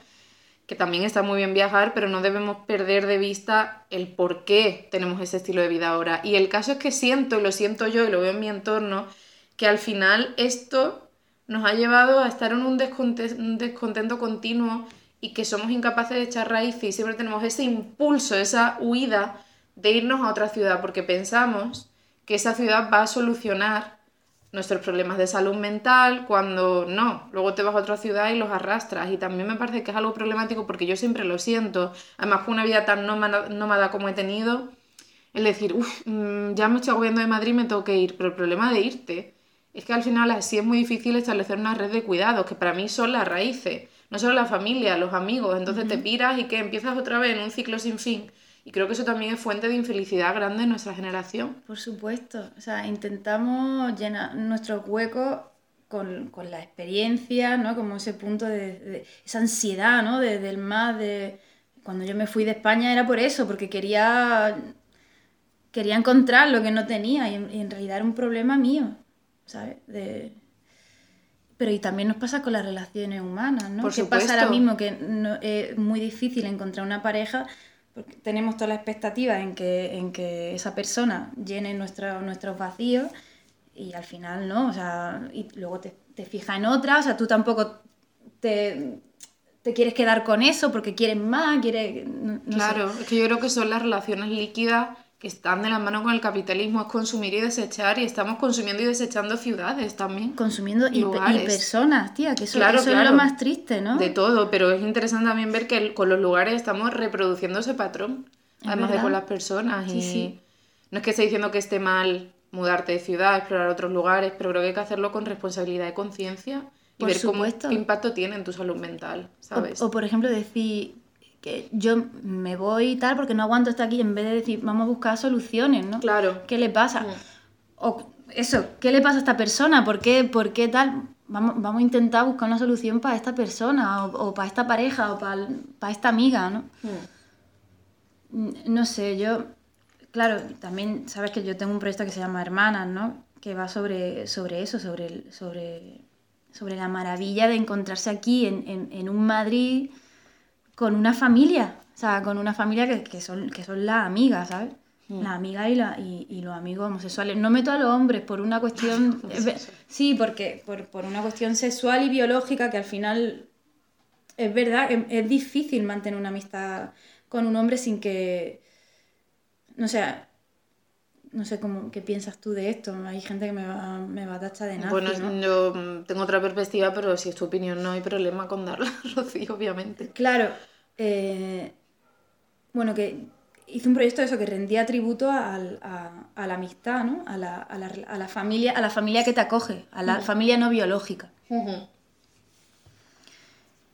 que también está muy bien viajar, pero no debemos perder de vista el por qué tenemos ese estilo de vida ahora. Y el caso es que siento, y lo siento yo y lo veo en mi entorno, que al final esto nos ha llevado a estar en un descontento, continuo y que somos incapaces de echar raíces y siempre tenemos ese impulso, esa huida de irnos a otra ciudad porque pensamos que esa ciudad va a solucionar nuestros problemas de salud mental cuando no, luego te vas a otra ciudad y los arrastras. Y también me parece que es algo problemático porque yo siempre lo siento, además con una vida tan nómada, como he tenido, el decir, uff, mm, ya me estoy agobiando de Madrid, me tengo que ir, pero el problema de irte es que al final así es muy difícil establecer una red de cuidados, que para mí son las raíces, no solo la familia, los amigos, entonces te piras y que empiezas otra vez en un ciclo sin fin. Y creo que eso también es fuente de infelicidad grande en nuestra generación. Por supuesto, o sea, intentamos llenar nuestros huecos con, con, la experiencia, ¿no? Como ese punto de, esa ansiedad, ¿no? De, del más, de... Cuando yo me fui de España era por eso, porque quería, quería encontrar lo que no tenía y en realidad era un problema mío. ¿sabes? De... Pero y también nos pasa con las relaciones humanas, ¿no? Por pasa ahora mismo que es muy difícil encontrar una pareja tenemos toda la expectativa en que, en que esa persona llene nuestro, nuestros vacíos y al final no, o sea, y luego te, te fijas en otra, o sea, tú tampoco te, te quieres quedar con eso porque quieres más, quieres... claro, es que yo creo que son las relaciones líquidas que están de la mano con el capitalismo, es consumir y desechar, y estamos consumiendo y desechando ciudades también. Consumiendo y, personas, tía, que eso, es lo más triste, ¿no? De todo, pero es interesante también ver que con los lugares estamos reproduciendo ese patrón, además de con las personas. y no es que esté diciendo que esté mal mudarte de ciudad, explorar otros lugares, pero creo que hay que hacerlo con responsabilidad y conciencia y ver cómo, qué impacto tiene en tu salud mental, ¿sabes? o por ejemplo decir, que yo me voy y tal porque no aguanto estar aquí en vez de decir vamos a buscar soluciones, ¿no? Claro. ¿Qué le pasa? O eso, ¿qué le pasa a esta persona? ¿Por qué, por qué tal? Vamos, vamos a intentar buscar una solución para esta persona o, para esta pareja o para, para esta amiga, ¿no? No sé, yo, claro, también sabes que yo tengo un proyecto que se llama Hermanas, ¿no? Que va sobre, sobre eso, sobre, sobre, sobre la maravilla de encontrarse aquí en, en, en un Madrid con una familia, o sea, con una familia que, que son, que son las amigas, ¿sabes? Mm. Las amigas y, la, y, y, los amigos homosexuales. No meto a los hombres por una cuestión... sí, porque por, por, una cuestión sexual y biológica que al final es verdad que es difícil mantener una amistad con un hombre sin que... No sé, no sé cómo, qué piensas tú de esto. Hay gente que me va, me va a tachar de nada. Bueno, yo tengo otra perspectiva, pero si es tu opinión no hay problema con darla, Rocío, obviamente. Claro, eh, bueno, que hice un proyecto de eso que rendía tributo a, la amistad, ¿no? A la, familia, a la familia que te acoge, a la familia no biológica.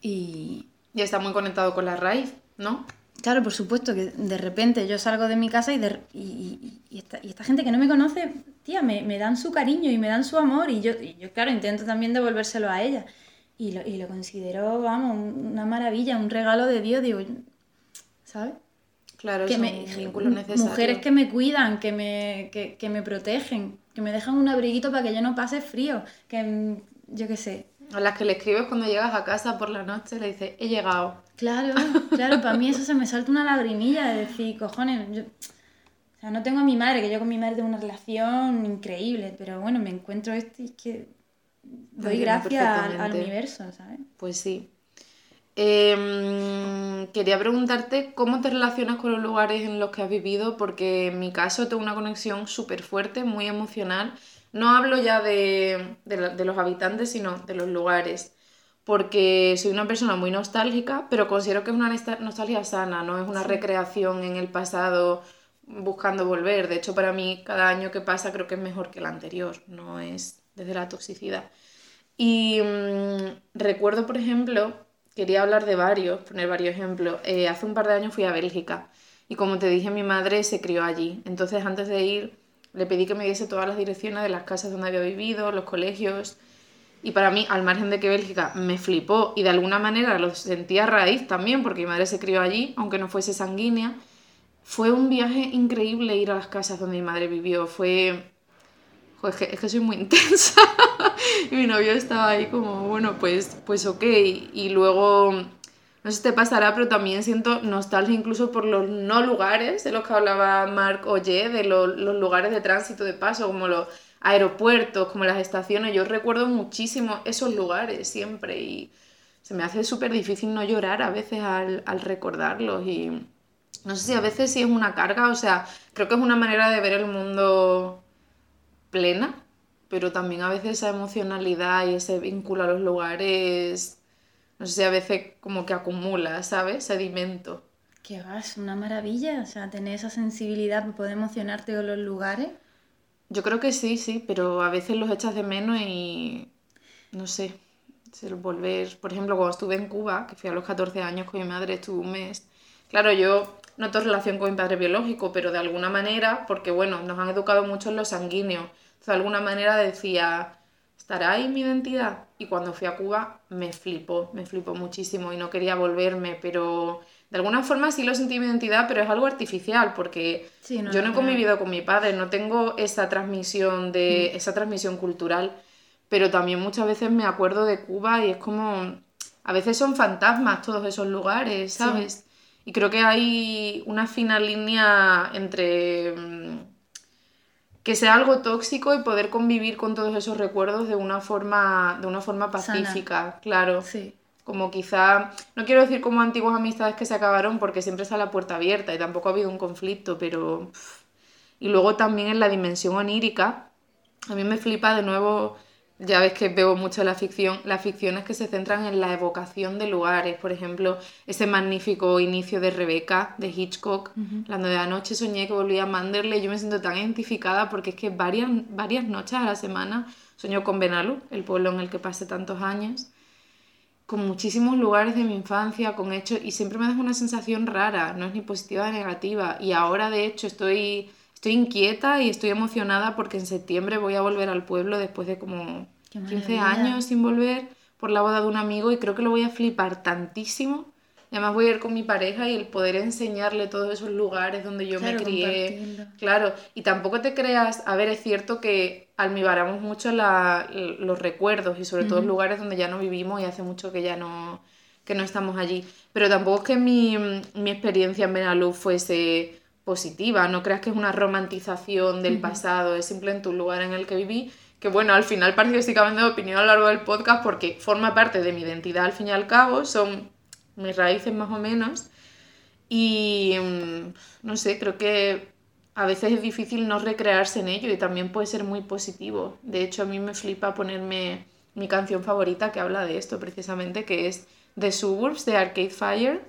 Y... Y está muy conectado con la raíz, ¿no? Claro, por supuesto, que de repente yo salgo de mi casa y, y, esta, gente que no me conoce, tía, me, dan su cariño y me dan su amor y yo, yo claro, intento también devolvérselo a ella. Y lo, y lo considero, vamos, una maravilla, un regalo de Dios, digo, ¿sabes? Claro, que me, Mujeres que me cuidan, que me, que, me protegen, que me dejan un abriguito para que yo no pase frío, que yo qué sé. A las que le escribes cuando llegas a casa por la noche, le dices, he llegado. Claro, claro, para mí eso se me salta una lagrimilla de decir, cojones, yo... O sea, no tengo a mi madre, que yo con mi madre tengo una relación increíble, pero bueno, me encuentro esto y es que doy gracias al, universo, ¿sabes? Pues sí. Em, quería preguntarte cómo te relacionas con los lugares en los que has vivido, porque en mi caso tengo una conexión súper fuerte, muy emocional. No hablo ya de, de, los habitantes, sino de los lugares, porque soy una persona muy nostálgica, pero considero que es una nostalgia sana, no es una recreación en el pasado buscando volver. De hecho, para mí cada año que pasa creo que es mejor que el anterior, no es desde la toxicidad. Y mm, recuerdo, por ejemplo, quería hablar de varios, poner varios ejemplos. Eh, hace un par de años fui a Bélgica y como te dije, mi madre se crió allí. Entonces, antes de ir, le pedí que me diese todas las direcciones de las casas donde había vivido, los colegios. Y para mí, al margen de que Bélgica me flipó y de alguna manera lo sentía raíz también, porque mi madre se crió allí, aunque no fuese sanguínea, fue un viaje increíble ir a las casas donde mi madre vivió. Fue es que, es que soy muy intensa. y mi novio estaba ahí como, bueno, pues, pues ok. Y luego, no sé si te pasará, pero también siento nostalgia incluso por los no lugares de los que hablaba Marc Oye, de los, lugares de tránsito de paso, como los aeropuertos, como las estaciones. Yo recuerdo muchísimo esos lugares siempre y se me hace súper difícil no llorar a veces al, al recordarlos y no sé si a veces sí es una carga, o sea, creo que es una manera de ver el mundo plena, pero también a veces esa emocionalidad y ese vínculo a los lugares, no sé si a veces como que acumula, ¿sabes? Sedimento. Que vas, una maravilla, o sea, tener esa sensibilidad para poder emocionarte con los lugares. Yo creo que sí, sí, pero a veces los echas de menos y no sé, se volver, por ejemplo, cuando estuve en Cuba, que fui a los 14 años con mi madre, estuve un mes. Claro, yo no tengo relación con mi padre biológico, pero de alguna manera, porque bueno, nos han educado mucho en lo sanguíneo, de alguna manera decía, ¿estará ahí mi identidad? Y cuando fui a Cuba me flipó, me flipó muchísimo y no quería volverme, pero de alguna forma sí lo sentí mi identidad, pero es algo artificial porque yo no he convivido con mi padre, no tengo esa transmisión de mm. esa transmisión cultural, pero también muchas veces me acuerdo de Cuba y es como a veces son fantasmas todos esos lugares, ¿sabes? Y creo que hay una fina línea entre mm, que sea algo tóxico y poder convivir con todos esos recuerdos de una forma de una forma pacífica, claro. Sí. Como quizá, no quiero decir como antiguas amistades que se acabaron porque siempre está la puerta abierta y tampoco ha habido un conflicto, pero... Y luego también en la dimensión onírica, a mí me flipa de nuevo, ya ves que veo mucho la ficción, las ficciones que se centran en la evocación de lugares, por ejemplo, ese magnífico inicio de Rebeca, de Hitchcock, la de anoche soñé que volvía a Manderley, yo me siento tan identificada porque es que varias, varias noches a la semana sueño con Benalu, el pueblo en el que pasé tantos años con muchísimos lugares de mi infancia, con hechos, y siempre me deja una sensación rara, no es ni positiva ni negativa. Y ahora, de hecho, estoy, estoy inquieta y estoy emocionada porque en septiembre voy a volver al pueblo después de como 15 años sin volver por la boda de un amigo y creo que lo voy a flipar tantísimo además voy a ir con mi pareja y el poder enseñarle todos esos lugares donde yo me crié. Claro, y tampoco te creas, a ver, es cierto que almibaramos mucho los recuerdos y sobre todo lugares donde ya no vivimos y hace mucho que ya no, que no estamos allí. Pero tampoco es que mi, mi experiencia en Benalú fuese positiva, no creas que es una romantización del pasado, es simplemente un lugar en el que viví que bueno, al final parece que estoy cambiando de opinión a lo largo del podcast porque forma parte de mi identidad al fin y al cabo, son mis raíces más o menos. Y mm, no sé, creo que a veces es difícil no recrearse en ello y también puede ser muy positivo. De hecho, a mí me flipa ponerme mi canción favorita que habla de esto precisamente, que es The Suburbs de Arcade Fire.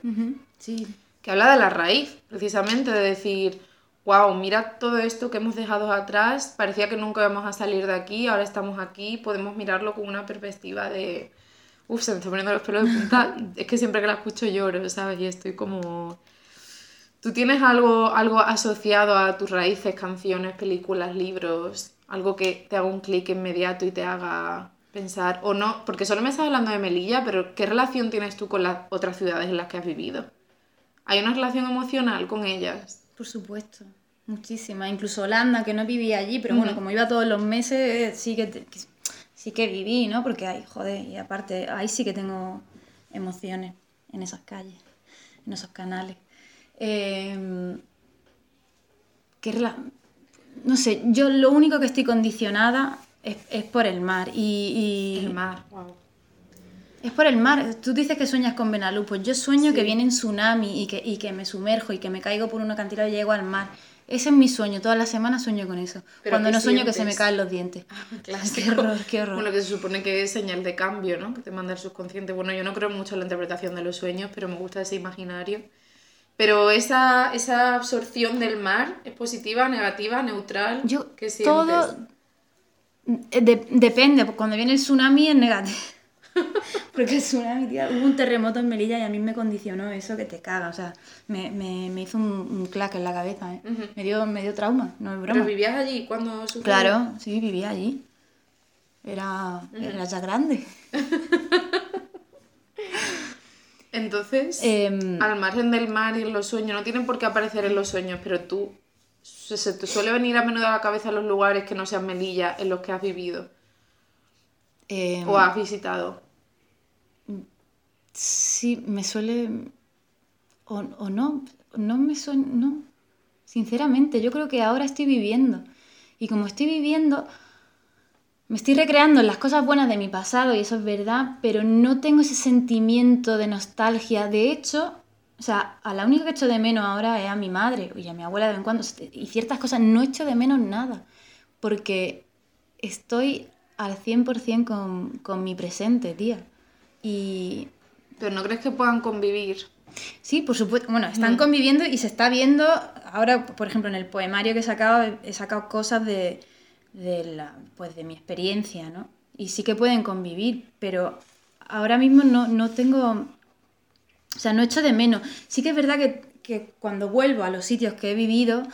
Sí. Que habla de la raíz, precisamente, de decir, wow, mira todo esto que hemos dejado atrás, parecía que nunca íbamos a salir de aquí, ahora estamos aquí, podemos mirarlo con una perspectiva de, Uf, se me está poniendo los pelos de punta. es que siempre que la escucho lloro, ¿sabes? Y estoy como... ¿Tú tienes algo, algo asociado a tus raíces, canciones, películas, libros? Algo que te haga un clic inmediato y te haga pensar, o no, porque solo me estás hablando de Melilla, pero ¿qué relación tienes tú con las otras ciudades en las que has vivido? ¿Hay una relación emocional con ellas? Por supuesto, muchísima. Incluso Holanda, que no vivía allí, pero bueno, como iba todos los meses, sí que, sí que viví, ¿no? Porque hay, joder, y aparte, ahí sí que tengo emociones en esas calles, en esos canales. Eh, no sé, yo lo único que estoy condicionada es, por el mar. Y, El mar, wow. Es por el mar. Tú dices que sueñas con Benalú. Pues yo sueño que viene un tsunami y que, y que me sumerjo y que me caigo por una cantidad y llego al mar. Ese es mi sueño, todas las semanas sueño con eso. Cuando no sueño que se me caen los dientes. Claro, qué horror, qué horror. Bueno, que se supone que es señal de cambio, ¿no? Que te manda el subconsciente. Bueno, yo no creo mucho en la interpretación de los sueños, pero me gusta ese imaginario. Pero esa, esa absorción del mar es positiva, negativa, neutral. Yo, ¿Qué sientes? Todo eh, depende, cuando viene el tsunami es negativo. Porque es una hubo un terremoto en Melilla y a mí me condicionó eso que te caga. O sea, me, me, me hizo un, un, clac en la cabeza, ¿eh? me, dio, me dio trauma, no es broma. ¿Pero vivías allí cuando sucedió? Claro, sí, vivía allí. Era, era ya grande. Entonces, em, al margen del mar y en los sueños, no tienen por qué aparecer en los sueños, pero tú ¿Se, se te suele venir a menudo a la cabeza los lugares que no sean Melilla en los que has vivido Eh, o has visitado? Sí, me suele... O, o no, no me suena... No, sinceramente, yo creo que ahora estoy viviendo. Y como estoy viviendo, me estoy recreando en las cosas buenas de mi pasado, y eso es verdad, pero no tengo ese sentimiento de nostalgia. De hecho, o sea, a la única que echo de menos ahora es a mi madre y a mi abuela de vez en cuando. Y ciertas cosas no echo de menos nada, porque estoy al 100% con, con mi presente, tía. Y ¿Pero no crees que puedan convivir? Sí, por supuesto. Bueno, están conviviendo y se está viendo. Ahora, por ejemplo, en el poemario que he sacado, he sacado cosas de, de, la, pues de mi experiencia, ¿no? Y sí que pueden convivir, pero ahora mismo no, no tengo. O sea, no echo de menos. Sí que es verdad que, que cuando vuelvo a los sitios que he vivido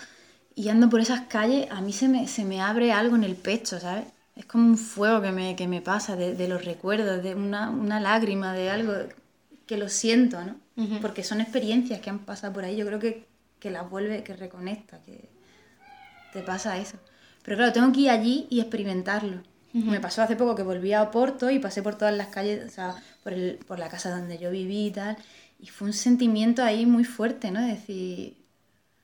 y ando por esas calles, a mí se me, se me abre algo en el pecho, ¿sabes? Es como un fuego que me, que me pasa de, de los recuerdos, de una, una lágrima, de algo que lo siento, ¿no? Porque son experiencias que han pasado por ahí. Yo creo que, que las vuelve, que reconecta, que te pasa eso. Pero claro, tengo que ir allí y experimentarlo. Me pasó hace poco que volví a Oporto y pasé por todas las calles, o sea, por, el, por la casa donde yo viví y tal. Y fue un sentimiento ahí muy fuerte, ¿no? De decir,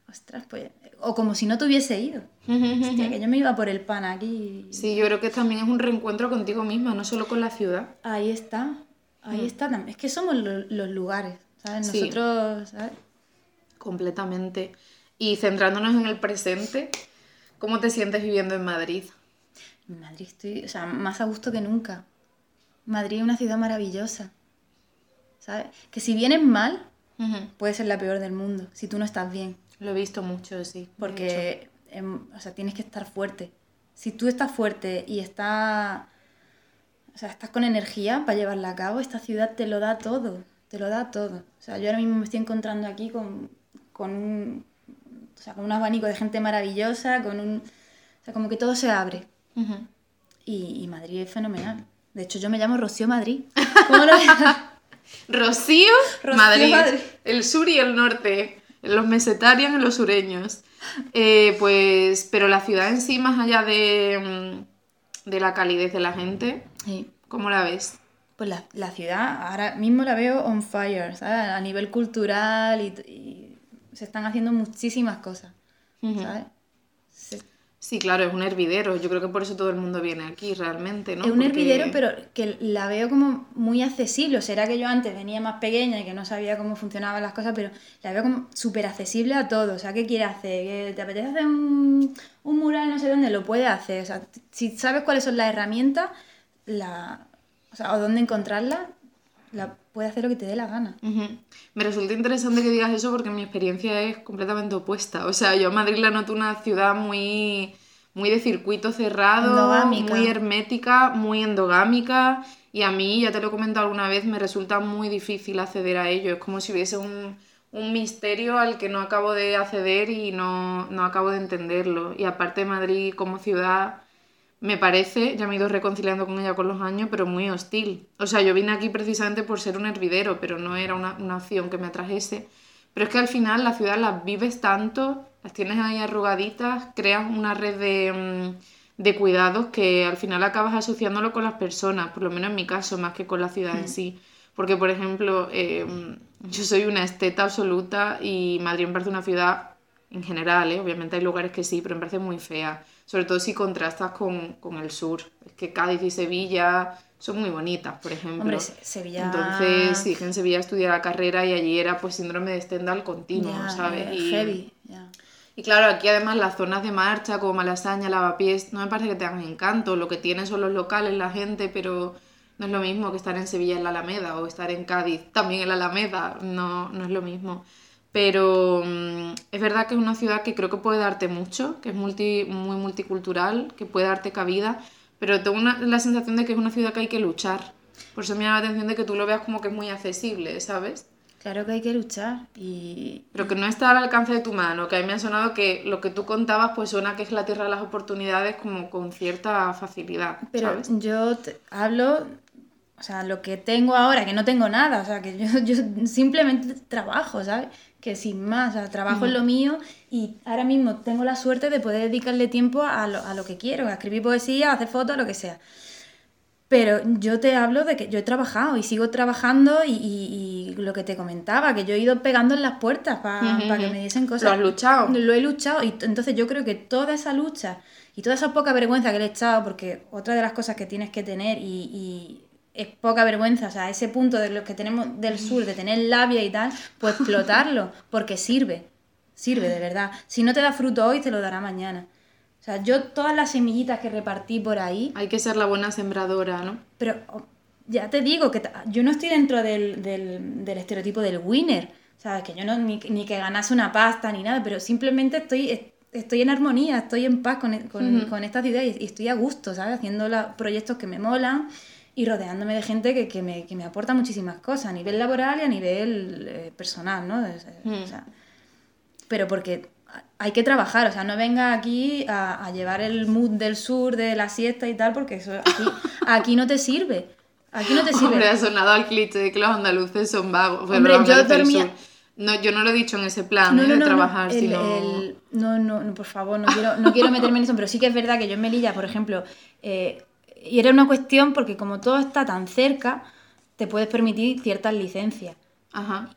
ostras, pues... O como si no te hubiese ido. Hostia, que yo me iba por el pan aquí. Sí, yo creo que también es un reencuentro contigo misma, no solo con la ciudad. Ahí está, ahí está. tam- Es que somos lo- los lugares, ¿sabes? Sí. Nosotros, ¿sabes? Completamente. Y centrándonos en el presente, ¿cómo te sientes viviendo en Madrid? En Madrid estoy, o sea, más a gusto que nunca. Madrid es una ciudad maravillosa, ¿sabes? Que si vienes mal, puede ser la peor del mundo, si tú no estás bien. Lo he visto mucho, sí. Porque, em, o sea, tienes que estar fuerte. Si tú estás fuerte y estás, o sea, estás con energía para llevarla a cabo, esta ciudad te lo da todo, te lo da todo. O sea, yo ahora mismo me estoy encontrando aquí con, con un, o sea, con un abanico de gente maravillosa, con un, o sea, como que todo se abre. Y, y Madrid es fenomenal. De hecho, yo me llamo Rocío Madrid. ¿Cómo lo Rocío, Rocío, Madrid. Madrid. El sur y el norte. Los mesetarios y los sureños. Eh, pues, pero la ciudad en sí, más allá de, mm, de la calidez de la gente, Sí. ¿cómo la ves? Pues la, la ciudad ahora mismo la veo on fire, ¿sabes? A nivel cultural y, y se están haciendo muchísimas cosas. ¿sabes? Se- Sí, claro, es un hervidero. Yo creo que por eso todo el mundo viene aquí, realmente, ¿no? es un Porque- hervidero, pero que la veo como muy accesible. O será que yo antes venía más pequeña y que no sabía cómo funcionaban las cosas, pero la veo como súper accesible a todo. O sea, ¿qué quieres hacer? ¿Que ¿Te apetece hacer un, un mural no sé dónde? Lo puedes hacer. O sea, si sabes cuáles son las herramientas, la, o sea, o dónde encontrarlas, la, puedes hacer lo que te dé la gana. Me resulta interesante que digas eso porque mi experiencia es completamente opuesta. O sea, yo a Madrid la noto una ciudad muy, muy de circuito cerrado, Endogámica. muy hermética, muy endogámica. Y a mí, ya te lo he comentado alguna vez, me resulta muy difícil acceder a ello. Es como si hubiese un, un misterio al que no acabo de acceder y no, no acabo de entenderlo. Y aparte Madrid como ciudad me parece, ya me he ido reconciliando con ella con los años, pero muy hostil. O sea, yo vine aquí precisamente por ser un hervidero, pero no era una, una opción que me atrajese. Pero es que al final la ciudad las vives tanto, las tienes ahí arrugaditas, creas una red de, mm, de cuidados que al final acabas asociándolo con las personas, por lo menos en mi caso, más que con la ciudad en sí. Porque, por ejemplo, eh, yo soy una esteta absoluta y Madrid me parece una ciudad en general, ¿eh? obviamente hay lugares que sí, pero me parece muy fea. Sobre todo si contrastas con, con el sur. Es que Cádiz y Sevilla son muy bonitas, por ejemplo. Hombre, Se- Sevilla. Entonces, que en Sevilla estudié la carrera y allí era pues síndrome de Stendhal continuo, Ya, ¿sabes? eh, Y, Heavy, ya. y claro, aquí además las zonas de marcha como Malasaña, Lavapiés, no me parece que tengan encanto. Lo que tienen son los locales, la gente, pero no es lo mismo que estar en Sevilla en la Alameda o estar en Cádiz también en la Alameda. No, no es lo mismo. Pero mm, es verdad que es una ciudad que creo que puede darte mucho, que es multi, muy multicultural, que puede darte cabida, pero tengo una- la sensación de que es una ciudad que hay que luchar. Por eso me llama la atención de que tú lo veas como que es muy accesible, ¿sabes? Claro que hay que luchar y Pero que no está al alcance de tu mano, que a mí me ha sonado que lo que tú contabas pues suena que es la tierra de las oportunidades como con cierta facilidad, Pero ¿sabes? yo te- hablo, o sea, lo que tengo ahora, que no tengo nada, o sea, que yo, yo simplemente trabajo, ¿sabes? Que sin más, o sea, trabajo en lo mío y ahora mismo tengo la suerte de poder dedicarle tiempo a lo, a lo que quiero, a escribir poesía, a hacer fotos, lo que sea. Pero yo te hablo de que yo he trabajado y sigo trabajando y, y- y lo que te comentaba, que yo he ido pegando en las puertas para que me diesen cosas. Lo has luchado. Lo he luchado y entonces yo creo que toda esa lucha y toda esa poca vergüenza que le he echado, porque otra de las cosas que tienes que tener y, y es poca vergüenza, o sea, ese punto de los que tenemos del sur, de tener labia y tal, pues explotarlo, porque sirve, sirve de verdad. Si no te da fruto hoy, te lo dará mañana. O sea, yo todas las semillitas que repartí por ahí, Hay que ser la buena sembradora, ¿no? pero oh, ya te digo que yo no estoy dentro del, del- del estereotipo del winner. ¿Sabes? Que yo no ni, ni que ganase una pasta ni nada, pero simplemente estoy, est- estoy en armonía, estoy en paz con, con, Ujú. con esta ciudad y, y estoy a gusto, ¿sabes? Haciendo la- proyectos que me molan y rodeándome de gente que, que me, que me aporta muchísimas cosas a nivel laboral y a nivel eh, personal, ¿no? Eh, Mm. o sea, pero porque hay que trabajar, o sea, no venga aquí a, a llevar el mood del sur, de la siesta y tal, porque eso aquí, aquí no te sirve. Aquí no te sirve. Hombre, ha sonado al cliché de que los andaluces son vagos. Hombre, yo dormía-. No, yo no lo he dicho en ese plan ¿eh? de trabajar, el- sino... el- no, no, no, por favor, no quiero, no quiero meterme en eso, pero sí que es verdad que yo en Melilla, por ejemplo, eh, y era una cuestión porque como todo está tan cerca, te puedes permitir ciertas licencias. Ajá.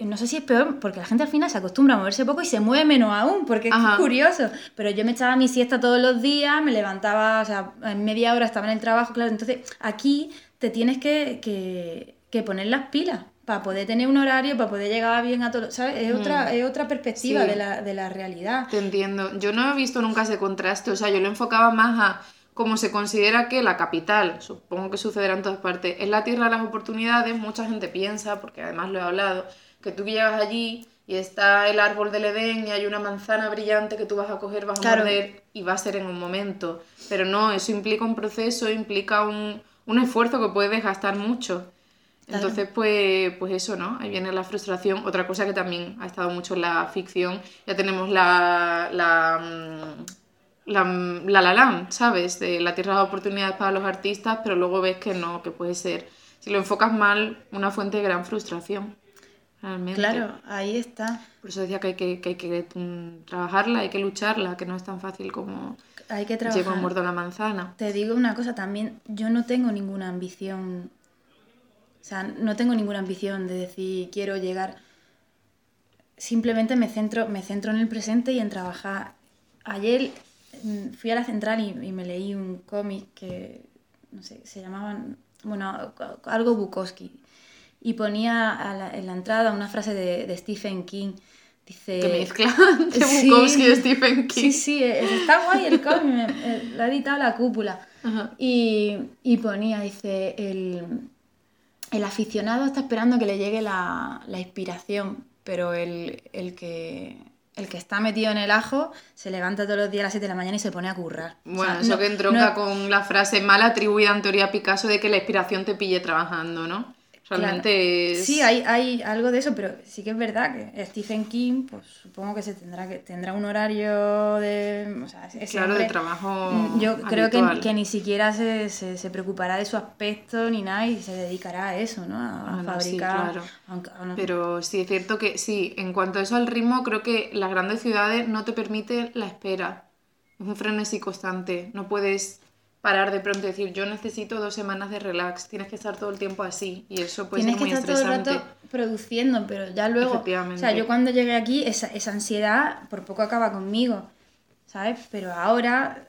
No sé si es peor, porque la gente al final se acostumbra a moverse poco y se mueve menos aún, porque es curioso. Pero yo me echaba mi siesta todos los días, me levantaba, o sea, en media hora estaba en el trabajo, claro. Entonces, aquí te tienes que, que, que poner las pilas para poder tener un horario, para poder llegar bien a todo, ¿sabes? Es otra, es otra perspectiva Sí. de, la, de la realidad. Te entiendo. Yo no he visto nunca ese contraste. O sea, yo lo enfocaba más a cómo se considera que la capital, supongo que sucederá en todas partes, es la tierra de las oportunidades. Mucha gente piensa, porque además lo he hablado, que tú llegas allí y está el árbol del Edén y hay una manzana brillante que tú vas a coger, vas a Claro. morder y va a ser en un momento. Pero no, eso implica un proceso, implica un, un esfuerzo que puede desgastar mucho. Entonces, pues, pues eso, ¿no? Ahí viene la frustración. Otra cosa que también ha estado mucho en la ficción, ya tenemos la, la, mm, la, la La Land, ¿sabes? De la tierra de oportunidades para los artistas, pero luego ves que no, que puede ser, si lo enfocas mal, una fuente de gran frustración. Realmente. Claro, ahí está. Por eso decía que hay que, que, hay que mm, trabajarla, hay que lucharla, que no es tan fácil como Hay que llego trabajar. muerto la manzana. Te digo una cosa también, yo no tengo ninguna ambición, o sea, no tengo ninguna ambición de decir quiero llegar, simplemente me centro, me centro en el presente y en trabajar. Ayer fui a la central y, y me leí un cómic que, no sé, se llamaban, bueno, algo Bukowski, y ponía a la- en la entrada una frase de, de Stephen King. Dice, Que mezcla de sí. Bukowski y Stephen King. Sí, sí, es- está guay el cómic, eh, lo ha editado la cúpula. Ajá. Y, y ponía, dice, el, el aficionado está esperando que le llegue la, la inspiración, pero el, el que, el que está metido en el ajo se levanta todos los días a las 7 de la mañana y se pone a currar. O Bueno, sea, eso no- que entronca no- con la frase mal atribuida en teoría a Picasso de que la inspiración te pille trabajando, ¿no? Realmente Claro. es... Sí, hay, hay algo de eso, pero sí que es verdad que Stephen King, pues supongo que se tendrá que tendrá un horario de. O sea, Claro, de trabajo mm, Yo creo que, que ni siquiera se, se, se preocupará de su aspecto ni nada y se dedicará a eso, ¿no? A, no, sí, fabricar. claro. no- Pero sí es cierto que sí, en cuanto a eso al ritmo, creo que las grandes ciudades no te permiten la espera. Es un frenesí constante. No puedes parar de pronto y decir, yo necesito dos semanas de relax. Tienes que estar todo el tiempo así. Y eso puede Tienes ser que muy estar todo el estresante. rato produciendo, pero ya luego. O sea, yo cuando llegué aquí, esa, esa ansiedad por poco acaba conmigo, ¿sabes? Pero ahora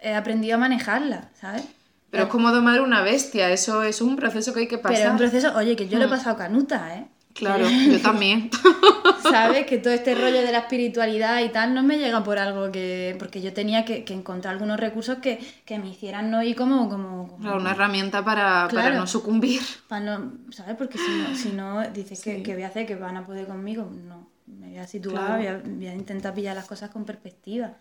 he aprendido a manejarla, ¿sabes? Pero es como domar una bestia. Eso, es un proceso que hay que pasar. Pero es un proceso, oye, que yo lo he pasado canuta, ¿eh? Claro, yo también. ¿Sabes? Que todo este rollo de la espiritualidad y tal no me llega por algo que. Porque yo tenía que, que encontrar algunos recursos que, que me hicieran no ir como. como, como- Claro, una herramienta para, para no sucumbir. para no, ¿Sabes? Porque si no, si no dices que, Sí. que voy a hacer, que van a poder conmigo, no. Me voy a situar, Claro. voy, a, voy a intentar pillar las cosas con perspectiva.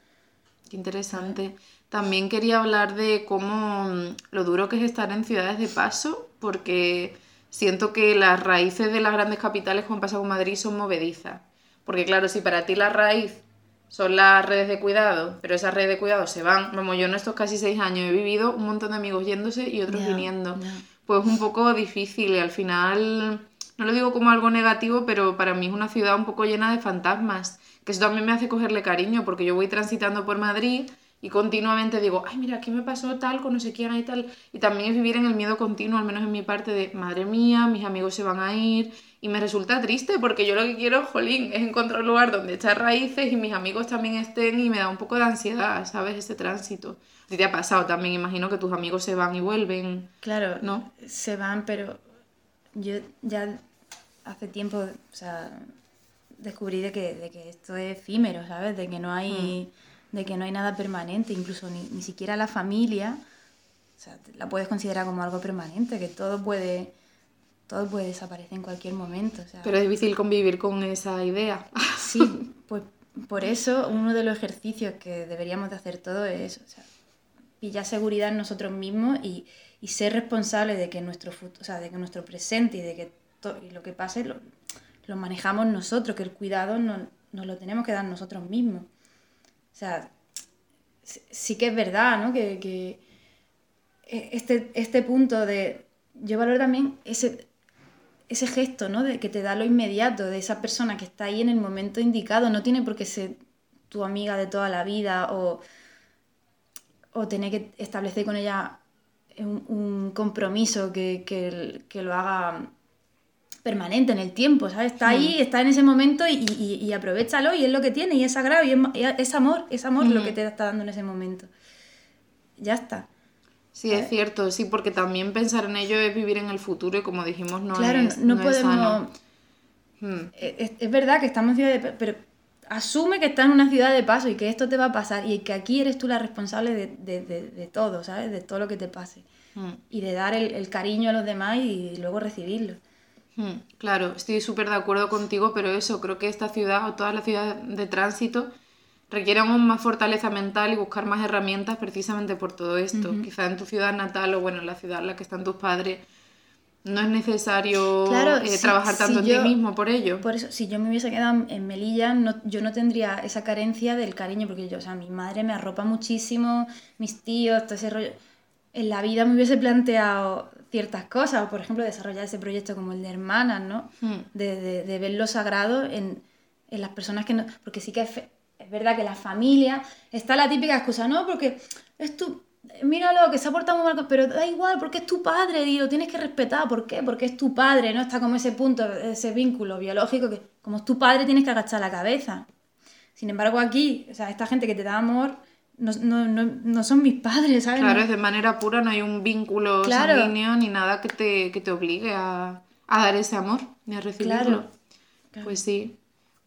Qué interesante. También quería hablar de cómo mm, lo duro que es estar en ciudades de paso, porque siento que las raíces de las grandes capitales, como pasa con Madrid, son movedizas. Porque claro, si para ti la raíz son las redes de cuidado, pero esas redes de cuidado se van, vamos, yo en estos casi seis años he vivido un montón de amigos yéndose y otros viniendo. ya. Pues un poco difícil y al final no lo digo como algo negativo, pero para mí es una ciudad un poco llena de fantasmas, que eso también me hace cogerle cariño, porque yo voy transitando por Madrid y continuamente digo, ay, mira, aquí me pasó tal con no sé quién y tal. Y también es vivir en el miedo continuo, al menos en mi parte de, madre mía, mis amigos se van a ir. Y me resulta triste porque yo lo que quiero, jolín, es encontrar un lugar donde echar raíces y mis amigos también estén y me da un poco de ansiedad, ¿sabes? Ese tránsito. Si te ha pasado también, imagino que tus amigos se van y vuelven. Claro, ¿no? Se van, pero yo ya hace tiempo, o sea, descubrí de que, de que esto es efímero, ¿sabes? De que no hay... Mm de que no hay nada permanente, incluso ni, ni siquiera la familia, o sea, la puedes considerar como algo permanente, que todo puede, todo puede desaparecer en cualquier momento. O sea, Pero es difícil convivir con esa idea. Sí, pues por eso uno de los ejercicios que deberíamos de hacer todo es o sea, pillar seguridad en nosotros mismos y, y ser responsables de que nuestro futuro, o sea, de que nuestro presente y de que y lo que pase lo, lo, manejamos nosotros, que el cuidado nos no lo tenemos que dar nosotros mismos. O sea, sí que es verdad, ¿no? Que, e, este, este punto de... Yo valoro también ese, ese gesto, ¿no? De que te da lo inmediato, de esa persona que está ahí en el momento indicado. No tiene por qué ser tu amiga de toda la vida o, o tener que establecer con ella un, compromiso que, que, lo haga permanente en el tiempo, ¿sabes? Está ahí, está en ese momento y, y, y, aprovechalo y es lo que tiene y es sagrado y es, amor, es amor lo que te está dando en ese momento. Ya está. Sí, es cierto, sí, porque también pensar en ello es vivir en el futuro y como dijimos, no claro, es no, podemos... Hmm. Es, verdad que estamos en ciudad de... Pero asume que estás en una ciudad de paso y que esto te va a pasar y que aquí eres tú la responsable de, de, de, todo, ¿sabes? De todo lo que te pase. Hmm. Y de dar el, el, cariño a los demás y luego recibirlo. Hmm, claro, estoy súper de acuerdo contigo, pero eso, creo que esta ciudad o todas las ciudades de tránsito requieren aún más fortaleza mental y buscar más herramientas precisamente por todo esto. Quizá en tu ciudad natal o bueno, en la ciudad en la que están tus padres no es necesario eh, trabajar tanto en ti mismo por ello. Por eso, si yo me hubiese quedado en Melilla, no, yo no tendría esa carencia del cariño, porque yo, o sea, mi madre me arropa muchísimo, mis tíos, todo ese rollo. En la vida me hubiese planteado ciertas cosas, o por ejemplo desarrollar ese proyecto como el de hermanas, ¿no? Hmm. De, de, ver lo sagrado en, en, las personas que no... Porque sí que es, es, verdad que la familia está la típica excusa, no, porque es tu... Míralo, que se ha portado muy mal, pero da igual, porque es tu padre y lo tienes que respetar. ¿Por qué? Porque es tu padre, ¿no? Está como ese punto, ese vínculo biológico que como es tu padre tienes que agachar la cabeza. Sin embargo, aquí, o sea, esta gente que te da amor no, no, no, no, son mis padres, ¿sabes? Claro, es de manera pura, no hay un vínculo sanguíneo ni nada que te, que te obligue a, a, dar ese amor ni a recibirlo. Pues sí.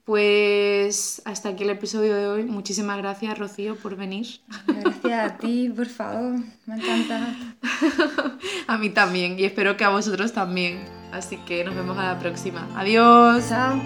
Pues hasta aquí el episodio de hoy. Muchísimas gracias, Rocío, por venir. Gracias a ti, por favor. Me encanta. a mí también y espero que a vosotros también. Así que nos vemos a la próxima. Adiós. Chao.